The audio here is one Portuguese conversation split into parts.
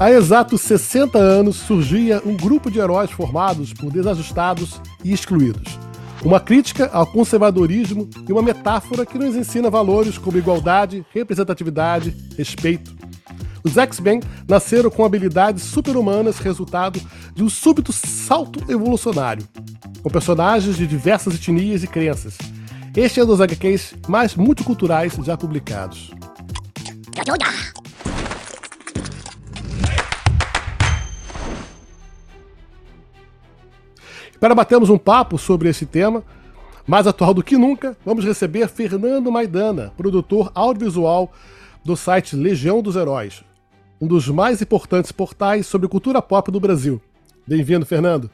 Há exatos 60 anos surgia um grupo de heróis formados por desajustados e excluídos. Uma crítica ao conservadorismo e uma metáfora que nos ensina valores como igualdade, representatividade, respeito. Os X-Men nasceram com habilidades super-humanas resultado de um súbito salto evolucionário, com personagens de diversas etnias e crenças. Este é um dos HQs mais multiculturais já publicados. Para batermos um papo sobre esse tema, mais atual do que nunca, vamos receber Fernando Maidana, produtor audiovisual do site Legião dos Heróis, um dos mais importantes portais sobre cultura pop do Brasil. Bem-vindo, Fernando.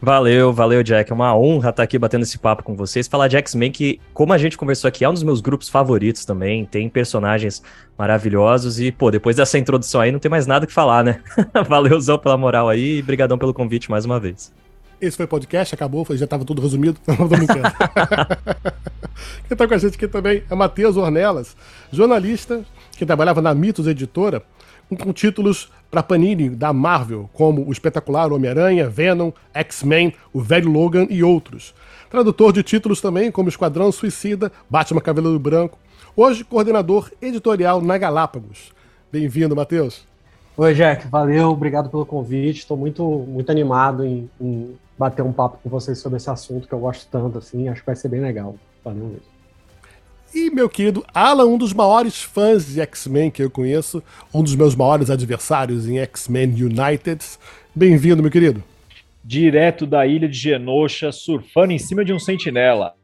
Valeu, valeu, Jack. É uma honra estar aqui batendo esse papo com vocês. Falar de X-Men, que, como a gente conversou aqui, é um dos meus grupos favoritos também. Tem personagens maravilhosos. E, pô, depois dessa introdução aí, não tem mais nada que falar, né? Valeuzão pela moral aí e brigadão pelo convite mais uma vez. Esse foi o podcast, acabou, já estava tudo resumido. Não tô brincando. Quem está com a gente aqui também é Matheus Ornelas, jornalista que trabalhava na Mitos Editora, com títulos para Panini da Marvel, como O Espetacular Homem-Aranha, Venom, X-Men, O Velho Logan e outros. Tradutor de títulos também, como Esquadrão Suicida, Batman Cavaleiro Branco. Hoje, coordenador editorial na Galápagos. Bem-vindo, Matheus. Oi, Jack. Valeu, obrigado pelo convite. Estou muito, muito animado em, em bater um papo com vocês sobre esse assunto que eu gosto tanto, assim, acho que vai ser bem legal. Valeu mesmo. E meu querido Alan, um dos maiores fãs de X-Men que eu conheço, um dos meus maiores adversários em X-Men United. Bem-vindo, meu querido. Direto da ilha de Genosha, surfando em cima de um sentinela.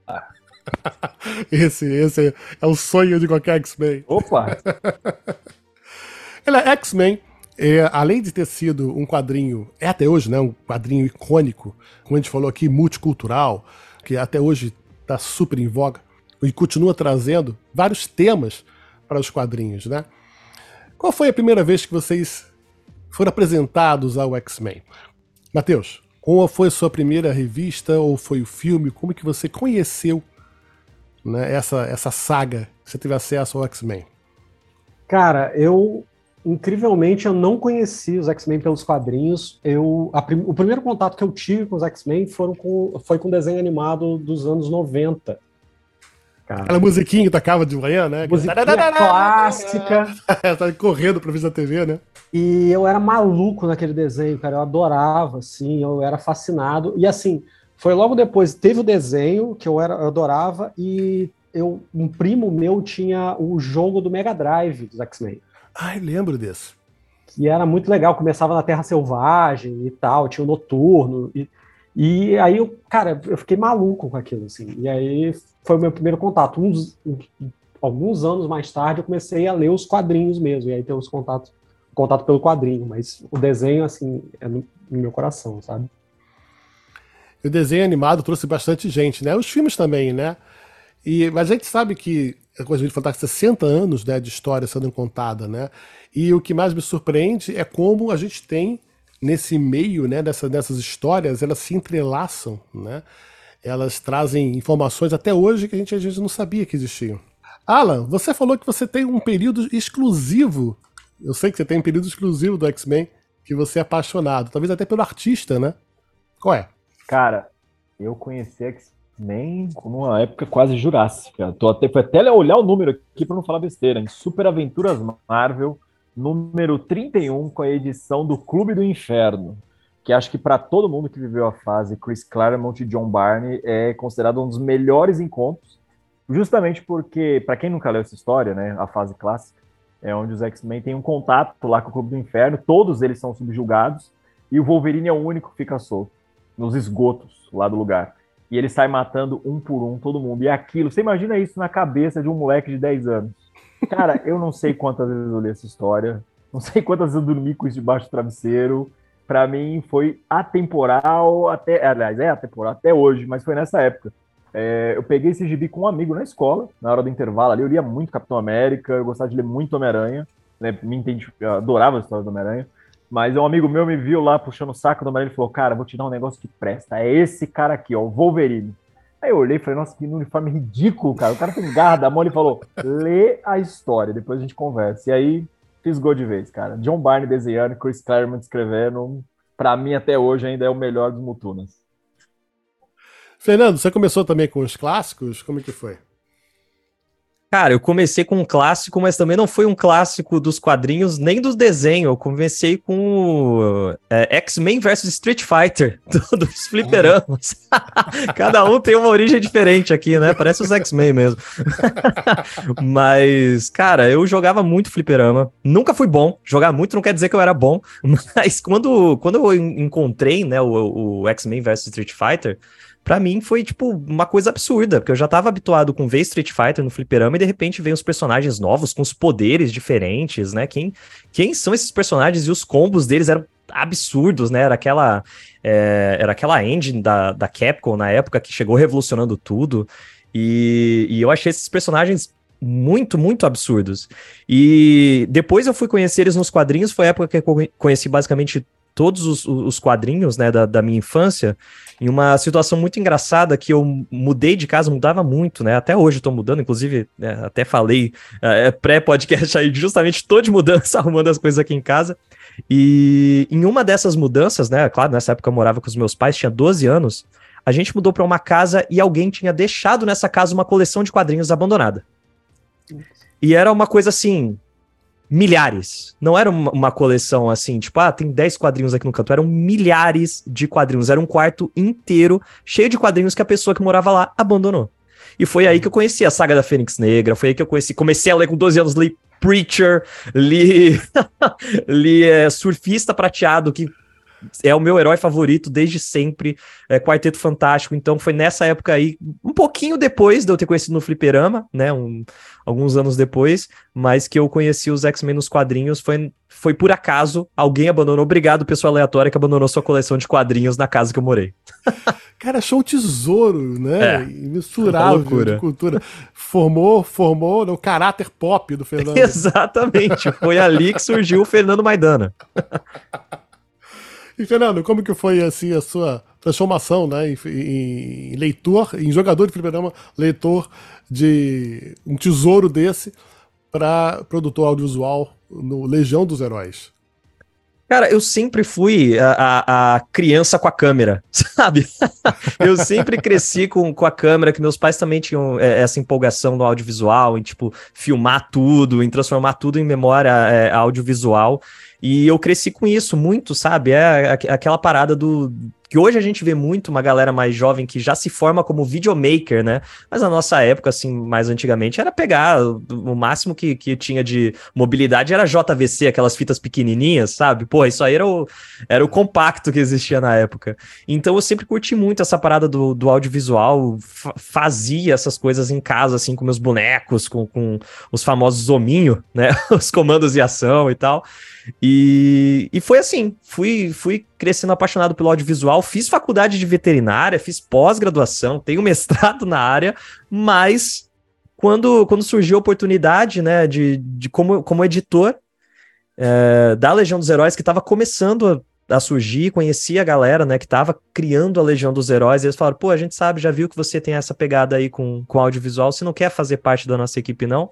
esse, esse é o sonho de qualquer X-Men. Opa! Ele é X-Men é, além de ter sido um quadrinho, é até hoje, né, um quadrinho icônico, como a gente falou aqui, multicultural, que até hoje está super em voga e continua trazendo vários temas para os quadrinhos, né? Qual foi a primeira vez que vocês foram apresentados ao X-Men? Matheus, qual foi a sua primeira revista ou foi o filme? Como que você conheceu né, essa, essa saga? Você teve acesso ao X-Men? Cara, eu incrivelmente, eu não conheci os X-Men pelos quadrinhos. Eu, prim, o primeiro contato que eu tive com os X-Men com, foi com desenho animado dos anos 90. Cara. Aquela musiquinha que tocava de manhã, né? Musiquinha clássica. tá correndo pra ver a TV, né? E eu era maluco naquele desenho, cara. Eu adorava, assim, eu era fascinado. E assim, foi logo depois, teve o desenho que eu, era, eu adorava, e eu, um primo meu tinha o jogo do Mega Drive dos X-Men. Ai, lembro desse. Que era muito legal, começava na Terra Selvagem e tal, tinha o Noturno. E, e aí, eu, cara, eu fiquei maluco com aquilo, assim. E aí foi o meu primeiro contato. Uns, alguns anos mais tarde eu comecei a ler os quadrinhos mesmo, e aí ter os contatos, contato pelo quadrinho, mas o desenho, assim, é no, no meu coração, sabe? O desenho animado trouxe bastante gente, né? Os filmes também, né? E, mas a gente sabe que a coisa de Fantástica 60 anos né, de história sendo contada, né? E o que mais me surpreende é como a gente tem nesse meio, né, dessa, dessas histórias, elas se entrelaçam, né? Elas trazem informações até hoje que a gente às vezes não sabia que existiam. Alan, você falou que você tem um período exclusivo. Eu sei que você tem um período exclusivo do X-Men que você é apaixonado, talvez até pelo artista, né? Qual é? Cara, eu conheci nem como uma época quase jurássica. Tô até, até olhar o número aqui para não falar besteira. Em Super Aventuras Marvel, número 31, com a edição do Clube do Inferno. Que acho que para todo mundo que viveu a fase Chris Claremont e John Barney é considerado um dos melhores encontros, justamente porque, para quem nunca leu essa história, né, a fase clássica, é onde os X-Men têm um contato lá com o Clube do Inferno, todos eles são subjugados, e o Wolverine é o único que fica solto, nos esgotos lá do lugar e ele sai matando um por um todo mundo. E aquilo, você imagina isso na cabeça de um moleque de 10 anos. Cara, eu não sei quantas vezes eu li essa história, não sei quantas vezes eu dormi com isso debaixo do travesseiro. Para mim foi atemporal, até, aliás, é atemporal até hoje, mas foi nessa época. É, eu peguei esse gibi com um amigo na escola, na hora do intervalo ali. Eu lia muito Capitão América, eu gostava de ler muito Homem-Aranha, né, me entendi, adorava a história do Homem-Aranha. Mas um amigo meu me viu lá puxando o saco do marido e falou: Cara, vou te dar um negócio que presta. É esse cara aqui, ó, o Wolverine. Aí eu olhei e falei: Nossa, que uniforme ridículo, cara. O cara tem garra da mão. Ele falou: Lê a história, depois a gente conversa. E aí fisgou de vez, cara. John Barney desenhando, Chris Claremont escrevendo, para mim até hoje ainda é o melhor dos Mutunas. Fernando, você começou também com os clássicos? Como é que foi? Cara, eu comecei com um clássico, mas também não foi um clássico dos quadrinhos nem dos desenhos. Eu comecei com é, X-Men vs Street Fighter, do, dos fliperamas. Cada um tem uma origem diferente aqui, né? Parece os X-Men mesmo. mas, cara, eu jogava muito fliperama. Nunca fui bom. Jogar muito não quer dizer que eu era bom. Mas quando, quando eu encontrei né, o, o X-Men vs Street Fighter, para mim foi, tipo, uma coisa absurda, porque eu já tava habituado com ver Street Fighter no fliperama e de repente vem os personagens novos com os poderes diferentes, né? Quem, quem são esses personagens e os combos deles eram absurdos, né? Era aquela, é, era aquela engine da, da Capcom na época que chegou revolucionando tudo. E, e eu achei esses personagens muito, muito absurdos. E depois eu fui conhecer eles nos quadrinhos, foi a época que eu conheci basicamente todos os, os quadrinhos né, da, da minha infância em uma situação muito engraçada que eu mudei de casa, mudava muito, né? Até hoje estou mudando, inclusive, né, até falei é, pré-podcast aí, justamente tô de mudança, arrumando as coisas aqui em casa. E em uma dessas mudanças, né? Claro, nessa época eu morava com os meus pais, tinha 12 anos. A gente mudou para uma casa e alguém tinha deixado nessa casa uma coleção de quadrinhos abandonada. E era uma coisa assim, milhares. Não era uma, uma, coleção assim, tipo, ah, tem 10 quadrinhos aqui no canto. Eram milhares de quadrinhos. Era um quarto inteiro cheio de quadrinhos que a pessoa que morava lá abandonou. E foi aí que eu conheci a saga da Fênix Negra. Foi aí que eu conheci. Comecei a ler com 12 anos, li Preacher, li, li é, Surfista Prateado, que é o meu herói favorito desde sempre, é Quarteto Fantástico, então foi nessa época aí, um pouquinho depois de eu ter conhecido no Fliperama, né, um, alguns anos depois, mas que eu conheci os X-Men nos quadrinhos, foi, foi por acaso, alguém abandonou, obrigado pessoa aleatória que abandonou sua coleção de quadrinhos na casa que eu morei. Cara, achou um tesouro, né? É, Misturável de cultura. Formou, formou o caráter pop do Fernando. Exatamente, foi ali que surgiu o Fernando Maidana. E Fernando, como que foi assim a sua transformação, né, em, em leitor, em jogador de fliperama, leitor de um tesouro desse para produtor audiovisual no Legião dos Heróis? Cara, eu sempre fui a, a, a, criança com a câmera, sabe? eu sempre cresci com, com a câmera, que meus pais também tinham é, essa empolgação no audiovisual, em, tipo, filmar tudo, em transformar tudo em memória é, audiovisual. E eu cresci com isso muito, sabe? É aquela parada do que hoje a gente vê muito uma galera mais jovem que já se forma como videomaker, né? Mas na nossa época, assim, mais antigamente, era pegar o máximo que, que tinha de mobilidade era JVC, aquelas fitas pequenininhas, sabe? Pô, isso aí era o, era o compacto que existia na época. Então eu sempre curti muito essa parada do, do audiovisual, fazia essas coisas em casa, assim, com meus bonecos, com, com os famosos hominho, né? Os comandos de ação e tal. E, e foi assim, fui, fui crescendo apaixonado pelo audiovisual, fiz faculdade de veterinária, fiz pós-graduação, tenho mestrado na área, mas quando, quando surgiu a oportunidade, né, de, de como, como editor é, da Legião dos Heróis, que estava começando a, a, surgir, conhecia a galera, né, que estava criando a Legião dos Heróis, e eles falaram, pô, a gente sabe, já viu que você tem essa pegada aí com, com audiovisual, você não quer fazer parte da nossa equipe, não?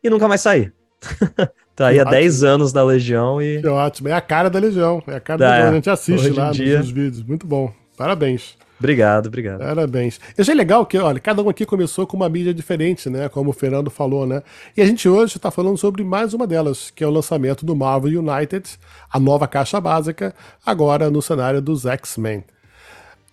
E nunca mais sair. Tá aí há 10 anos da Legião e. Que ótimo. É a cara da Legião. É a cara da Legião. A gente assiste lá dia... nos vídeos. Muito bom. Parabéns. Obrigado, obrigado. Parabéns. Eu achei legal que, olha, cada um aqui começou com uma mídia diferente, né? Como o Fernando falou, né? E a gente hoje está falando sobre mais uma delas, que é o lançamento do Marvel United, a nova caixa básica, agora no cenário dos X-Men.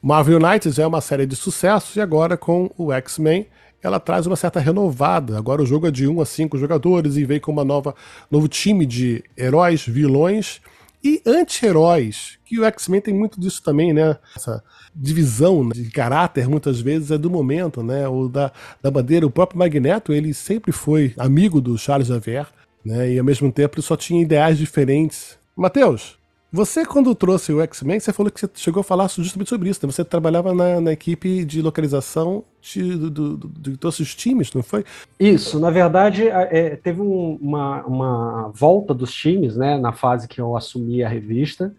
Marvel United é uma série de sucessos e agora com o X-Men ela traz uma certa renovada. Agora o jogo é de 1 a 5 jogadores e vem com uma nova novo time de heróis, vilões e anti-heróis, que o X-Men tem muito disso também, né? Essa divisão de caráter muitas vezes é do momento, né? O da, da bandeira, o próprio Magneto, ele sempre foi amigo do Charles Xavier, né? E ao mesmo tempo ele só tinha ideais diferentes. Matheus, você, quando trouxe o X-Men, você falou que você chegou a falar justamente sobre isso. Né? Você trabalhava na, na equipe de localização de, do, do, de todos os times, não foi? Isso, na verdade, é, teve um, uma, uma volta dos times, né, na fase que eu assumi a revista.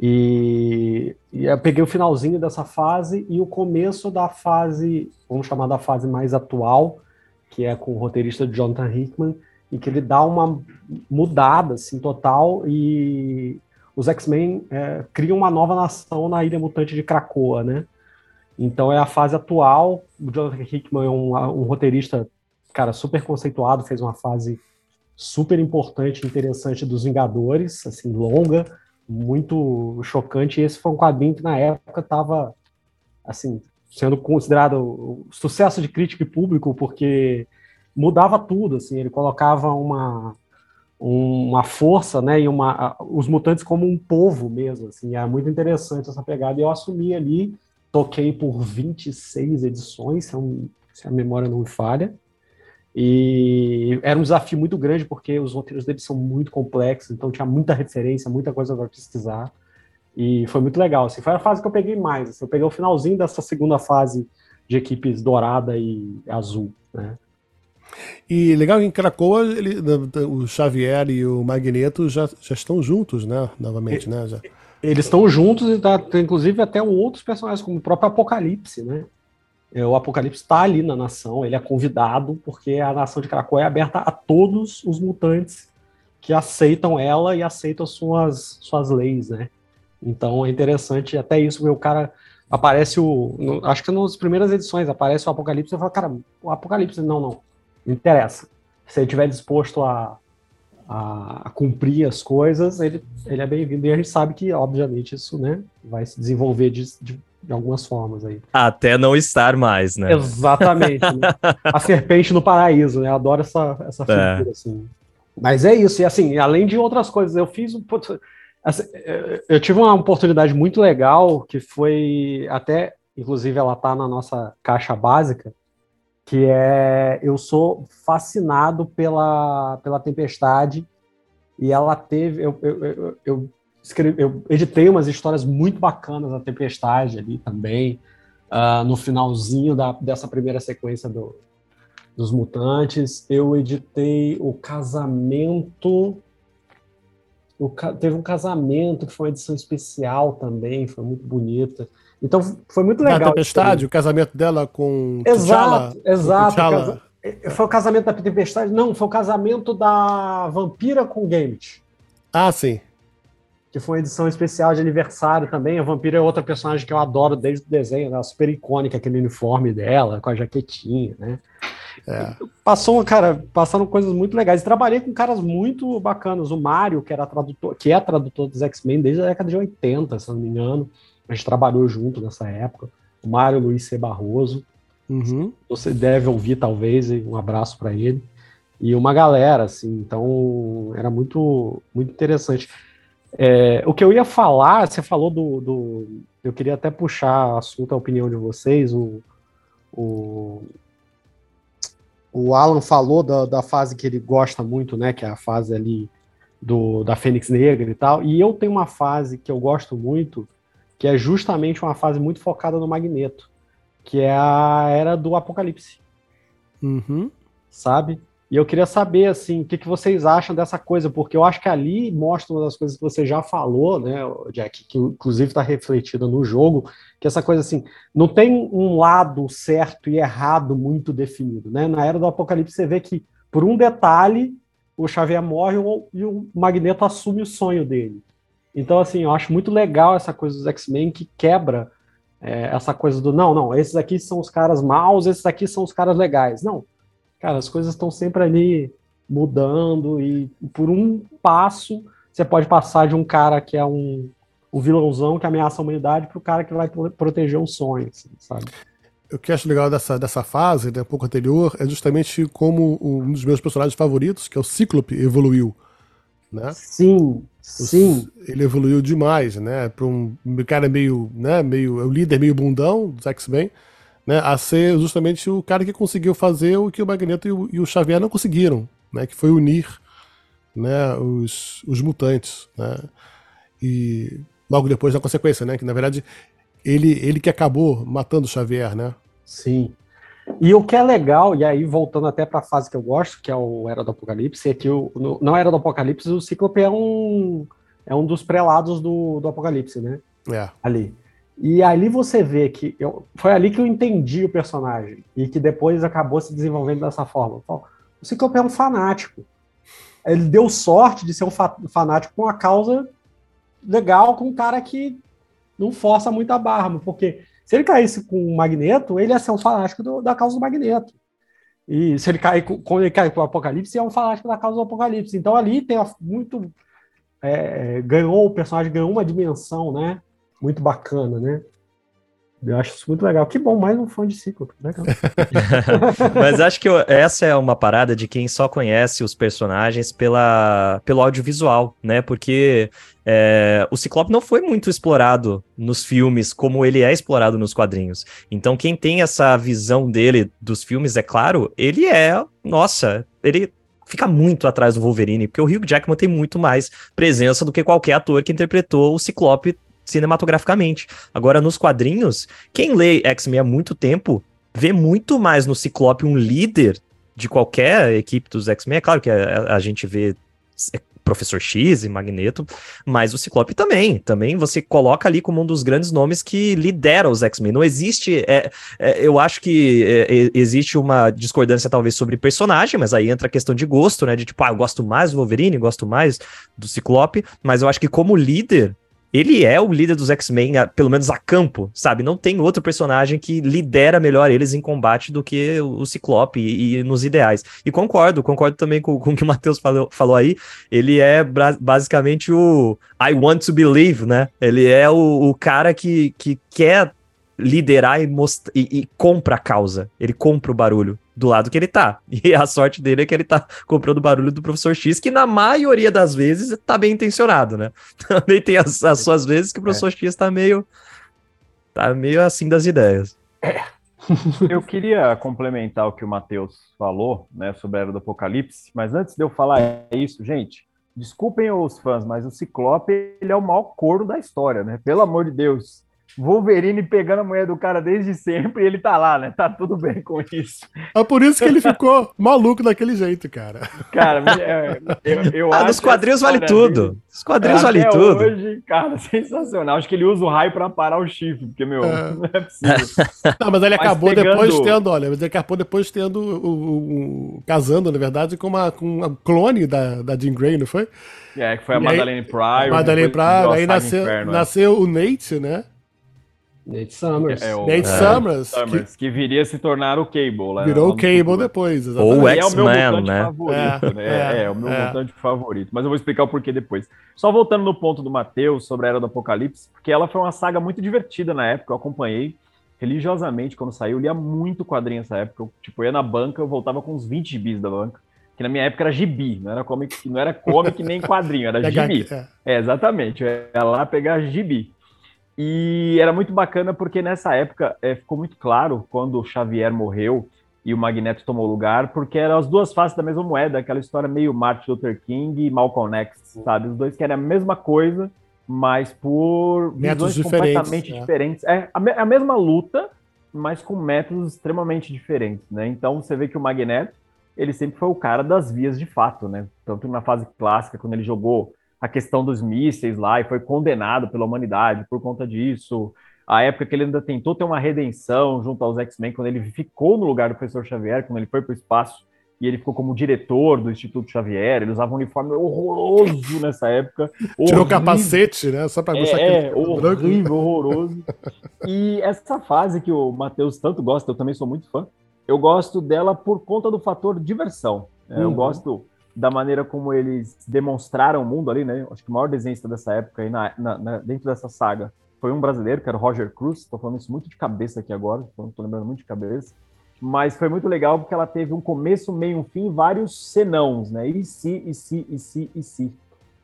E, e, eu peguei o finalzinho dessa fase e o começo da fase, vamos chamar da fase mais atual, que é com o roteirista Jonathan Hickman em que ele dá uma mudada assim, total e os X-Men é, criam uma nova nação na Ilha Mutante de Krakoa, né? Então é a fase atual. O Jonathan Hickman é um, um roteirista, cara, super conceituado, fez uma fase super importante, interessante dos Vingadores, assim, longa, muito chocante. E esse foi um quadrinho que na época estava, assim, sendo considerado sucesso de crítica e público, porque mudava tudo, assim, ele colocava uma uma força, né, e uma os mutantes como um povo mesmo, assim, é muito interessante essa pegada. E eu assumi ali, toquei por 26 edições, se, se a memória não me falha. E era um desafio muito grande porque os roteiros deles são muito complexos, então tinha muita referência, muita coisa para pesquisar. E foi muito legal. Assim, foi a fase que eu peguei mais. Assim, eu peguei o finalzinho dessa segunda fase de equipes dourada e azul. Né? E legal que em Cracoa ele, o Xavier e o Magneto já, já estão juntos, né? Novamente, né? Já. Eles estão juntos e tá, inclusive até outros personagens, como o próprio Apocalipse, né? É, o Apocalipse está ali na nação, ele é convidado, porque a nação de Krakoa é aberta a todos os mutantes que aceitam ela e aceitam suas, suas leis, né? Então é interessante até isso, o cara aparece o. No, acho que nas primeiras edições aparece o Apocalipse e fala, cara, o Apocalipse, não, não, não interessa. Se ele estiver disposto a, a, a, cumprir as coisas, ele, ele é bem-vindo. E a gente sabe que, obviamente, isso né, vai se desenvolver de, de, de algumas formas aí. Até não estar mais, né? Exatamente. né? A serpente no paraíso, né? Eu adoro essa, essa é. figura, assim. Mas é isso, e assim, além de outras coisas, eu fiz um. Assim, eu tive uma oportunidade muito legal, que foi até, inclusive ela tá na nossa caixa básica, que é eu sou fascinado pela, pela Tempestade e ela teve eu, eu, eu, eu, escrevi, eu editei umas histórias muito bacanas da Tempestade ali também uh, no finalzinho da, dessa primeira sequência do, dos mutantes. Eu editei o casamento teve um casamento que foi uma edição especial também foi muito bonita então foi muito legal. Da Tempestade, o casamento dela com Exato, exato. Casa... Foi o casamento da Tempestade? Não, foi o casamento da Vampira com Gambit. Ah, sim. Que foi uma edição especial de aniversário também. A Vampira é outra personagem que eu adoro desde o desenho, né? super icônica, aquele uniforme dela, com a jaquetinha, né? É. Passou, cara, passaram coisas muito legais. Trabalhei com caras muito bacanas. O Mário, que era tradutor, que é tradutor dos X-Men desde a década de 80, se não me engano. A gente trabalhou junto nessa época. O Mário Luiz C. Barroso. Uhum. Você deve ouvir, talvez, um abraço para ele. E uma galera, assim, então era muito, muito interessante. É, o que eu ia falar, você falou do, do. Eu queria até puxar assunto, a opinião de vocês. O, o, o Alan falou da, da fase que ele gosta muito, né? Que é a fase ali do, da Fênix Negra e tal. E eu tenho uma fase que eu gosto muito, que é justamente uma fase muito focada no Magneto, que é a era do Apocalipse. Uhum. Sabe? E eu queria saber, assim, o que, que vocês acham dessa coisa, porque eu acho que ali mostra uma das coisas que você já falou, né, Jack, que inclusive está refletida no jogo, que essa coisa assim, não tem um lado certo e errado muito definido, né? Na era do Apocalipse você vê que, por um detalhe, o Xavier morre e o Magneto assume o sonho dele. Então, assim, eu acho muito legal essa coisa dos X-Men que quebra é, essa coisa do não, não, esses aqui são os caras maus, esses aqui são os caras legais. Não, cara, as coisas estão sempre ali mudando e por um passo você pode passar de um cara que é um, um vilãozão que ameaça a humanidade para o cara que vai proteger o sonho, assim, sabe? O que eu acho legal dessa, dessa fase, né, um pouco anterior, é justamente como um dos meus personagens favoritos, que é o Cíclope, evoluiu. Né? Sim, sim. Ele evoluiu demais, né? Para um cara meio, né? Meio, é o líder meio bundão dos X-Men, né? A ser justamente o cara que conseguiu fazer o que o Magneto e o, e o Xavier não conseguiram, né? Que foi unir, né? Os, os mutantes, né? E logo depois da consequência, né? Que na verdade ele, ele que acabou matando o Xavier, né? Sim. E o que é legal, e aí voltando até para a fase que eu gosto, que é o Era do Apocalipse, é que o, no, não Era do Apocalipse, o Cíclope é um, é um dos prelados do, do Apocalipse, né? É. Ali. E ali você vê que eu, foi ali que eu entendi o personagem e que depois acabou se desenvolvendo dessa forma. O Cíclope é um fanático. ele deu sorte de ser um fanático com a causa legal, com um cara que não força muito a barra, porque se ele caísse com o Magneto, ele ia ser um fanático do, da causa do Magneto. E se ele cair, quando ele cai com o Apocalipse, é um fanático da causa do Apocalipse. Então ali tem muito. É, ganhou, o personagem ganhou uma dimensão, né? Muito bacana, né? Eu acho isso muito legal. Que bom, mais um fã de. Legal. Mas acho que eu, essa é uma parada de quem só conhece os personagens pela, pelo audiovisual, né? Porque é, o Ciclope não foi muito explorado nos filmes como ele é explorado nos quadrinhos. Então, quem tem essa visão dele dos filmes, é claro, ele é. Nossa, ele fica muito atrás do Wolverine, porque o Hugh Jackman tem muito mais presença do que qualquer ator que interpretou o Ciclope cinematograficamente. Agora, nos quadrinhos, quem lê X-Men há muito tempo vê muito mais no Ciclope um líder de qualquer equipe dos X-Men. É claro que a, a, gente vê é, Professor X e Magneto, mas o Ciclope também. Também você coloca ali como um dos grandes nomes que lidera os X-Men. Não existe. É, é, eu acho que é, existe uma discordância, talvez, sobre personagem, mas aí entra a questão de gosto, né? De tipo, ah, eu gosto mais do Wolverine, gosto mais do Ciclope, mas eu acho que como líder, ele é o líder dos X-Men, pelo menos a campo, sabe? Não tem outro personagem que lidera melhor eles em combate do que o Ciclope e, e nos ideais. E concordo, concordo também com, com o que o Matheus falou, falou aí. Ele é basicamente o I want to believe, né? Ele é o, o cara que, que quer liderar e, e, e compra a causa. Ele compra o barulho do lado que ele tá. E a sorte dele é que ele tá comprando o barulho do professor X, que na maioria das vezes tá bem intencionado, né? Também tem as, as suas vezes que o professor é. X tá meio. tá meio assim das ideias. É. Eu queria complementar o que o Matheus falou, né, sobre a Era do Apocalipse, mas antes de eu falar isso, gente, desculpem os fãs, mas o Ciclope, ele é o maior corno da história, né? Pelo amor de Deus. Wolverine pegando a mulher do cara desde sempre e ele tá lá, né? Tá tudo bem com isso. É por isso que ele ficou maluco daquele jeito, cara. Cara, é, eu, eu ah, acho. Nos quadrinhos vale tudo. Os quadrinhos vale tudo. hoje, cara, sensacional. Acho que ele usa o raio pra parar o chifre, porque, meu, é. não é possível. Não, mas ele mas acabou pegando... depois tendo, olha, mas ele acabou depois tendo o, o, o, casando, na verdade, com uma, com uma clone da, da Jean Grey, não foi? É, que foi a Madeleine Pryor. Madeleine Pryor, aí nasceu, Inferno, é. nasceu o Nate, né? Nate Summers. É o, Nate é, Summers. Summers que... que... viria a se tornar o Cable. Né? Virou o Cable depois, exatamente. Ou o X-Men, é o né? Favorito, é, né? É, é, o meu é. mutante favorito. Mas eu vou explicar o porquê depois. Só voltando no ponto do Matheus sobre a Era do Apocalipse, porque ela foi uma saga muito divertida na época, eu acompanhei religiosamente quando saiu, eu lia muito quadrinho nessa época. Eu, tipo, eu ia na banca, eu voltava com uns 20 gibis da banca. Que na minha época era gibi, não era comic, não era comic nem quadrinho, era gibi. É, exatamente. Eu ia lá pegar gibi. E era muito bacana porque nessa época é, ficou muito claro quando o Xavier morreu e o Magneto tomou lugar, porque eram as duas faces da mesma moeda, aquela história meio Martin Luther King e Malcolm X, sabe? Os dois querem a mesma coisa, mas por métodos visões completamente é. diferentes. É a, a, mesma luta, mas com métodos extremamente diferentes, né? Então você vê que o Magneto, ele sempre foi o cara das vias de fato, né? Tanto na fase clássica, quando ele jogou a questão dos mísseis lá e foi condenado pela humanidade por conta disso. A época que ele ainda tentou ter uma redenção junto aos X-Men, quando ele ficou no lugar do professor Xavier, quando ele foi para o espaço e ele ficou como diretor do Instituto Xavier, ele usava um uniforme horroroso nessa época. Tirou capacete, né? Só para mostrar é, que é horrível, horroroso. E essa fase que o Matheus tanto gosta, eu também sou muito fã, eu gosto dela por conta do fator diversão. Uhum. Eu gosto da maneira como eles demonstraram o mundo ali, né? Acho que o maior desenhista dessa época aí na, na, na, dentro dessa saga foi um brasileiro, que era o Roger Cruz. Estou falando isso muito de cabeça aqui agora, estou lembrando muito de cabeça. Mas foi muito legal porque ela teve um começo, meio, um fim, vários senãos, né? E se, e se, e se, e se.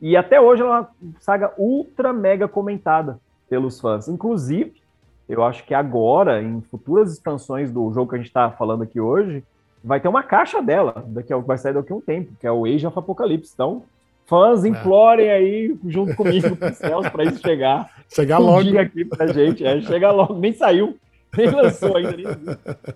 E até hoje ela é uma saga ultra mega comentada pelos fãs. Inclusive, eu acho que agora, em futuras expansões do jogo que a gente está falando aqui hoje, vai ter uma caixa dela, daqui a, vai sair daqui a um tempo, que é o Age of Apocalypse. Então, fãs, é. implorem aí junto comigo para céus para isso chegar. Chegar um logo. Dia aqui pra gente. É, chega logo, nem saiu, nem lançou ainda. Nem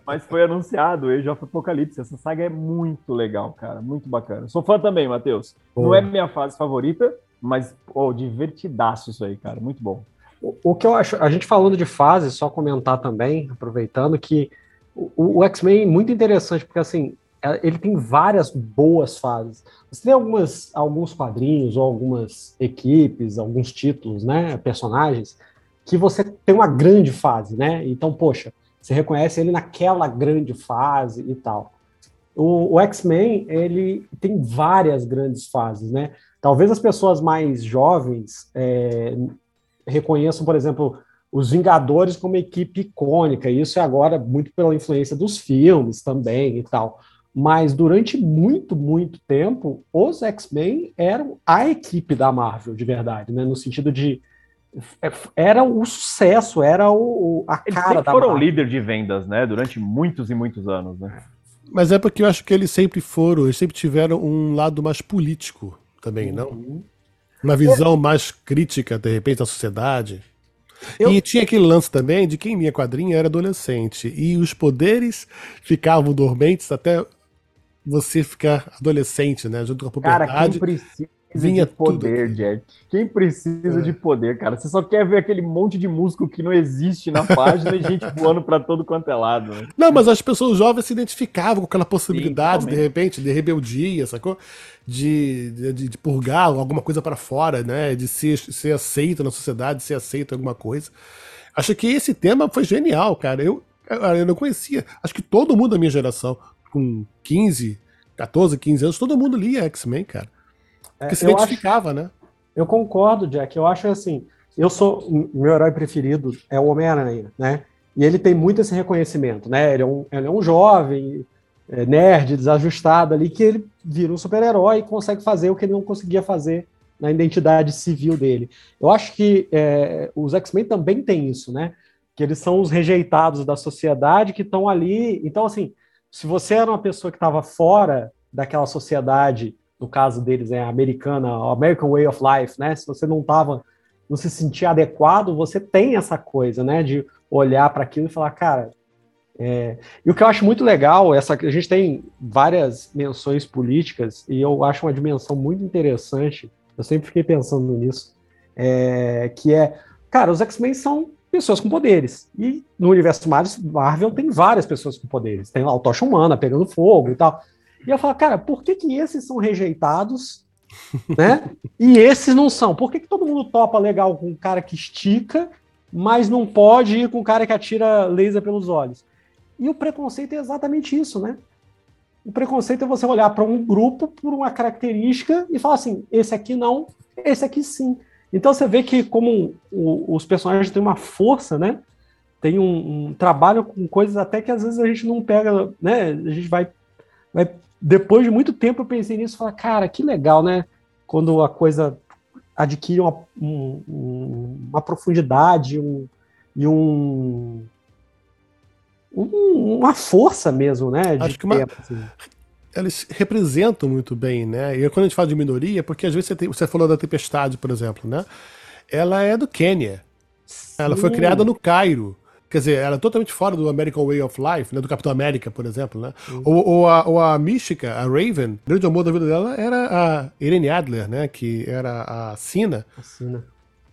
mas foi anunciado, Age of Apocalypse. Essa saga é muito legal, cara, muito bacana. Sou fã também, Matheus. Não é minha fase favorita, mas, oh, divertidaço isso aí, cara, muito bom. O, o que eu acho, a gente falando de fase, só comentar também, aproveitando que o, o X-Men é muito interessante, porque assim, é, ele tem várias boas fases. Você tem algumas, alguns quadrinhos ou algumas equipes, alguns títulos, né, personagens, que você tem uma grande fase, né? Então, poxa, você reconhece ele naquela grande fase e tal. O, o X-Men, ele tem várias grandes fases, né? Talvez as pessoas mais jovens é, reconheçam, por exemplo, os Vingadores como equipe icônica, e isso é agora muito pela influência dos filmes também e tal. Mas durante muito, muito tempo, os X-Men eram a equipe da Marvel, de verdade, né? No sentido de. É, era o sucesso, era o, a eles cara da foram Marvel. líder de vendas, né? Durante muitos e muitos anos, né? Mas é porque eu acho que eles sempre foram, eles sempre tiveram um lado mais político também, uhum. não? Uma visão mais crítica, de repente, da sociedade. Eu... E tinha aquele lance também de quem lia quadrinha era adolescente. E os poderes ficavam dormentes até você ficar adolescente, né? Junto com a puberdade. Cara, quem precisa vinha de poder, tudo. Jack. Quem precisa é. de poder, cara? Você só quer ver aquele monte de músculo que não existe na página e gente voando para todo quanto é lado. Né? Não, mas as pessoas jovens se identificavam com aquela possibilidade, Sim, de repente, de rebeldia, sacou? De, de, de purgar alguma coisa para fora, né? De ser, ser aceito na sociedade, ser aceito em alguma coisa. Acho que esse tema foi genial, cara. Eu, eu não conhecia. Acho que todo mundo da minha geração, com 15, 14, 15 anos, todo mundo lia X-Men, cara. Porque se identificava, acho, né? Eu concordo, Jack. Eu acho assim, eu sou meu herói preferido é o Homem-Aranha, né? E ele tem muito esse reconhecimento, né? Ele é um, ele é um jovem, é, nerd, desajustado ali, que ele vira um super-herói e consegue fazer o que ele não conseguia fazer na identidade civil dele. Eu acho que é, os X-Men também têm isso, né? Que eles são os rejeitados da sociedade que estão ali. Então, assim, se você era uma pessoa que estava fora daquela sociedade no caso deles é americana, American Way of Life, né? Se você não estava, não se sentia adequado, você tem essa coisa, né? De olhar para aquilo e falar, cara. É... E o que eu acho muito legal, essa a gente tem várias menções políticas e eu acho uma dimensão muito interessante. Eu sempre fiquei pensando nisso, é... que é, cara, os X-Men são pessoas com poderes. E no universo Marvel tem várias pessoas com poderes. Tem lá o Tocha Humana pegando fogo e tal. E eu falo, cara, por que, que esses são rejeitados, né? E esses não são? Por que, que todo mundo topa legal com um cara que estica, mas não pode ir com um cara que atira laser pelos olhos? E o preconceito é exatamente isso, né? O preconceito é você olhar para um grupo por uma característica e falar assim: esse aqui não, esse aqui sim. Então você vê que como o, os personagens têm uma força, né? Tem um, um, trabalho com coisas até que às vezes a gente não pega, né? A gente vai, vai depois de muito tempo eu pensei nisso e falei, cara, que legal, né? Quando a coisa adquire uma, um, uma profundidade um, e um, um, uma força mesmo, né? Acho que uma, tempo, assim. Eles representam muito bem, né? E quando a gente fala de minoria, é porque às vezes você, tem, você falou da Tempestade, por exemplo, né? Ela é do Quênia. Ela foi criada no Cairo. Quer dizer, era totalmente fora do American Way of Life, né? Do Capitão América, por exemplo, né? Uhum. Ou, ou, a, ou a Mística, a Raven, o grande amor da vida dela era a Irene Adler, né? Que era a Sina. A Sina.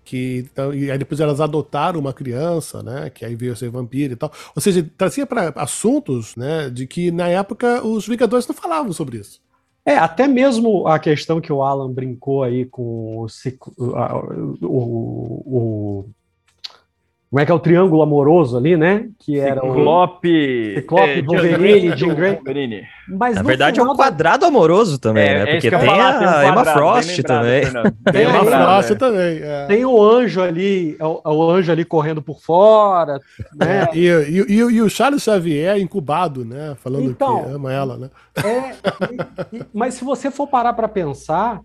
Que, então, e aí depois elas adotaram uma criança, né? Que aí veio a ser vampiro e tal. Ou seja, trazia para assuntos, né? De que na época os Vingadores não falavam sobre isso. É, até mesmo a questão que o Alan brincou aí com o, o, o como é que é o triângulo amoroso ali, né? Que era Ciclope, o Ciclope, é, Wolverine, Jean Grey. Mas na verdade final... é um quadrado amoroso também, é, né? É Porque tem, falar, a, tem um Emma Frost também. Tem a Emma Frost também. É. Tem o anjo ali, é o, o, anjo ali correndo por fora, né? E, e, e, e, o Charles Xavier incubado, né? Falando então, que ama ela, né? É, mas se você for parar para pensar,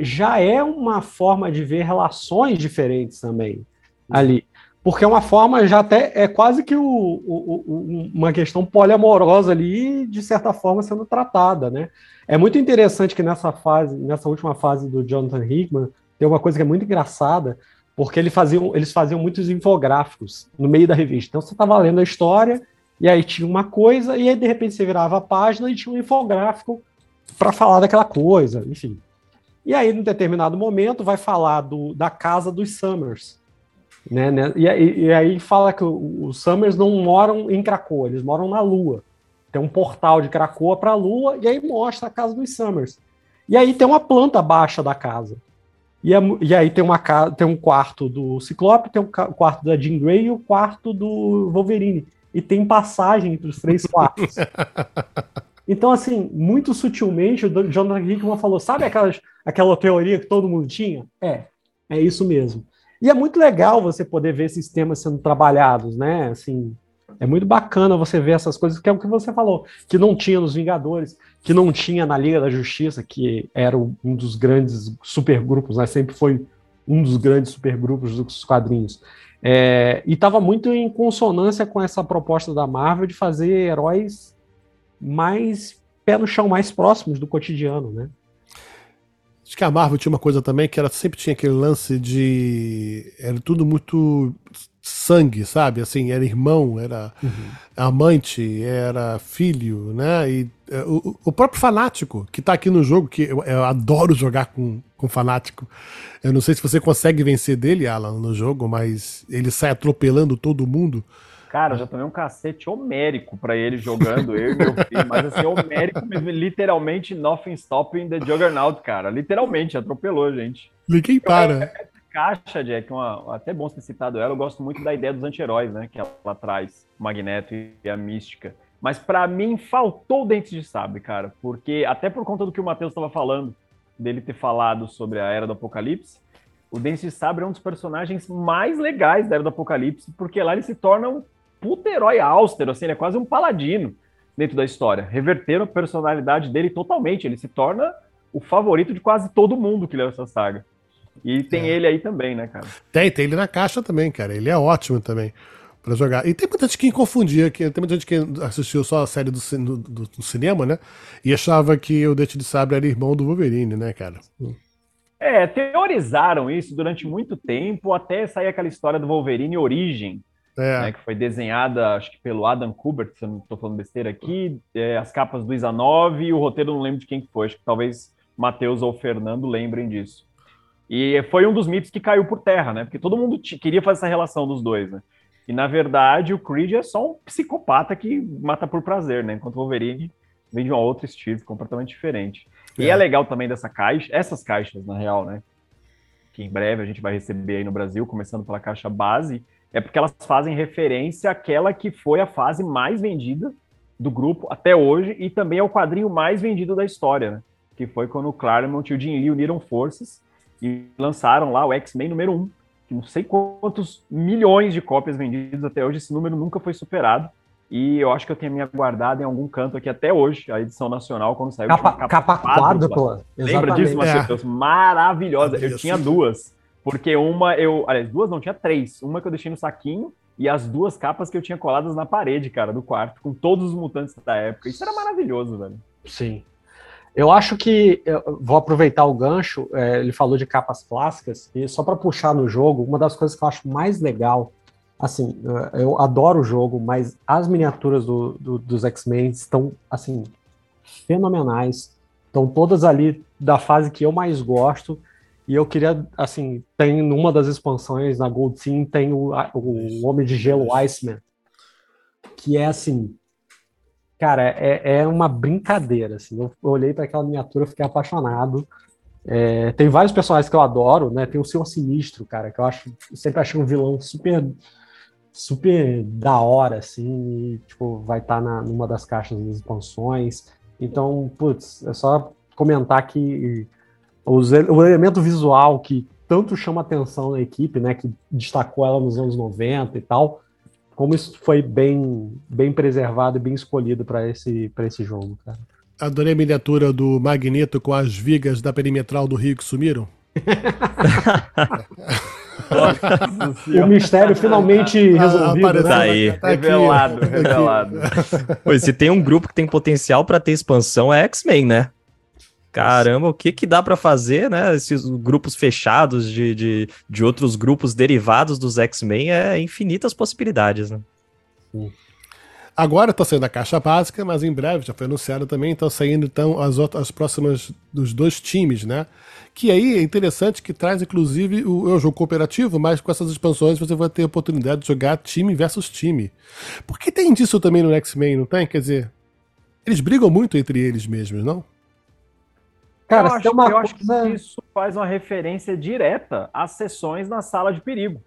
já é uma forma de ver relações diferentes também ali porque é uma forma já até é quase que o, o, o, uma questão poliamorosa ali, de certa forma, sendo tratada, né? É muito interessante que nessa fase, nessa última fase do Jonathan Hickman, tem uma coisa que é muito engraçada, porque ele faziam, eles faziam muitos infográficos no meio da revista. Então você estava lendo a história, e aí tinha uma coisa, e aí de repente você virava a página e tinha um infográfico para falar daquela coisa, enfim. E aí, em determinado momento, vai falar do, da casa dos Summers, né, né? E, e, aí fala que os Summers não moram em Krakow, eles moram na Lua. tem um portal de Krakoa para a Lua, e aí mostra a casa dos Summers. E aí tem uma planta baixa da casa. E, é, e aí tem, uma, tem um quarto do Ciclope, tem um quarto da Jean Grey e o um quarto do Wolverine. E tem passagem entre os três quartos. então, assim, muito sutilmente, o Jonathan Hickman falou: sabe aquelas, aquela teoria que todo mundo tinha? É, é isso mesmo. E é muito legal você poder ver esses temas sendo trabalhados, né? Assim, é muito bacana você ver essas coisas, que é o que você falou, que não tinha nos Vingadores, que não tinha na Liga da Justiça, que era um dos grandes supergrupos, né? Sempre foi um dos grandes supergrupos dos quadrinhos. É, e estava muito em consonância com essa proposta da Marvel de fazer heróis mais pé no chão, mais próximos do cotidiano, né? Acho que a Marvel tinha uma coisa também que ela sempre tinha aquele lance de. Era tudo muito sangue, sabe? Assim, era irmão, era uhum. amante, era filho, né? E é, o, o, próprio fanático que tá aqui no jogo, que eu, eu, adoro jogar com, com fanático. Eu não sei se você consegue vencer dele, Alan, no jogo, mas ele sai atropelando todo mundo. Cara, eu já tomei um cacete homérico para ele jogando, eu e meu filho, mas assim, homérico literalmente nothing stopping the Juggernaut, cara. Literalmente, atropelou a gente. Ninguém para. Caixa, Jack, uma, até bom ter citado ela, eu gosto muito da ideia dos anti-heróis, né, que ela traz, o Magneto e a Mística. Mas para mim faltou o Dente de Sabre, cara, porque até por conta do que o Matheus estava falando, dele ter falado sobre a Era do Apocalipse, o Dente de Sabre é um dos personagens mais legais da Era do Apocalipse, porque lá ele se torna um puta herói austero, assim, ele é quase um paladino dentro da história. Reverteram a personalidade dele totalmente, ele se torna o favorito de quase todo mundo que leu essa saga. E tem é. ele aí também, né, cara? Tem, tem ele na caixa também, cara. Ele é ótimo também para jogar. E tem muita gente que confundia, que tem muita gente que assistiu só a série do, do, do, do cinema, né? E achava que o Dente de Sabre era irmão do Wolverine, né, cara? É, teorizaram isso durante muito tempo, até sair aquela história do Wolverine Origem, é. Né, que foi desenhada, acho que pelo Adam Kubert, se eu não estou falando besteira aqui, é, as capas do Isa 9 e o roteiro não lembro de quem foi, acho que talvez Matheus ou Fernando lembrem disso. E foi um dos mitos que caiu por terra, né? Porque todo mundo queria fazer essa relação dos dois, né? E na verdade o Creed é só um psicopata que mata por prazer, né? Enquanto o Wolverine vem de uma outra estilo, completamente diferente. É. E é legal também dessa caixa, essas caixas, na real, né? Que em breve a gente vai receber aí no Brasil, começando pela caixa base, é porque elas fazem referência àquela que foi a fase mais vendida do grupo até hoje e também é o quadrinho mais vendido da história, né? Que foi quando o Claremont e o Jim Lee uniram forças e lançaram lá o X-Men número 1, que não sei quantos milhões de cópias vendidas até hoje, esse número nunca foi superado. E eu acho que eu tenho a minha guardada em algum canto aqui até hoje, a edição nacional, quando saiu. Capa, capa, capa quádrupla. Lembra disso, Matheus? É. Maravilhosa. Eu tinha duas. Porque uma eu. Aliás, duas não, tinha três. Uma que eu deixei no saquinho e as duas capas que eu tinha coladas na parede, cara, do quarto, com todos os mutantes da época. Isso era maravilhoso, velho. Sim. Eu acho que eu vou aproveitar o gancho. É, ele falou de capas clássicas e só para puxar no jogo, uma das coisas que eu acho mais legal, assim, eu adoro o jogo, mas as miniaturas do, do, dos X-Men estão assim fenomenais. Estão todas ali da fase que eu mais gosto. E eu queria, assim, tem numa das expansões na Gold Team tem o, o Homem de Gelo Iceman, que é assim, cara, é, é uma brincadeira, assim. Eu olhei para aquela miniatura, fiquei apaixonado. É, tem vários personagens que eu adoro, né? Tem o Senhor Sinistro, cara, que eu acho, eu sempre achei um vilão super super da hora, assim, e, tipo, vai estar tá numa das caixas das expansões. Então, putz, é só comentar que os, o elemento visual que tanto chama atenção na equipe, né, que destacou ela nos anos 90 e tal, como isso foi bem, bem preservado e bem escolhido para esse, esse jogo, cara. Adorei a miniatura do Magneto com as vigas da perimetral do Rio que sumiram. o mistério finalmente ah, resolvido. Né? Tá aí. Tá revelado, revelado. Pois, se tem um grupo que tem potencial para ter expansão, é X-Men, né? Caramba, o que que dá para fazer, né? Esses grupos fechados de, de, de outros grupos derivados dos X-Men é infinitas possibilidades, né? Sim. Agora está saindo a caixa básica, mas em breve já foi anunciado também, estão saindo então as, outras, as próximas dos dois times, né? Que aí é interessante que traz inclusive o, é jogo cooperativo, mas com essas expansões você vai ter a oportunidade de jogar time versus time. Porque tem disso também no X-Men, não tem? Quer dizer, Eles brigam muito entre eles mesmos, não? Cara, eu, acho, uma eu coisa... acho que isso faz uma referência direta às sessões na sala de perigo.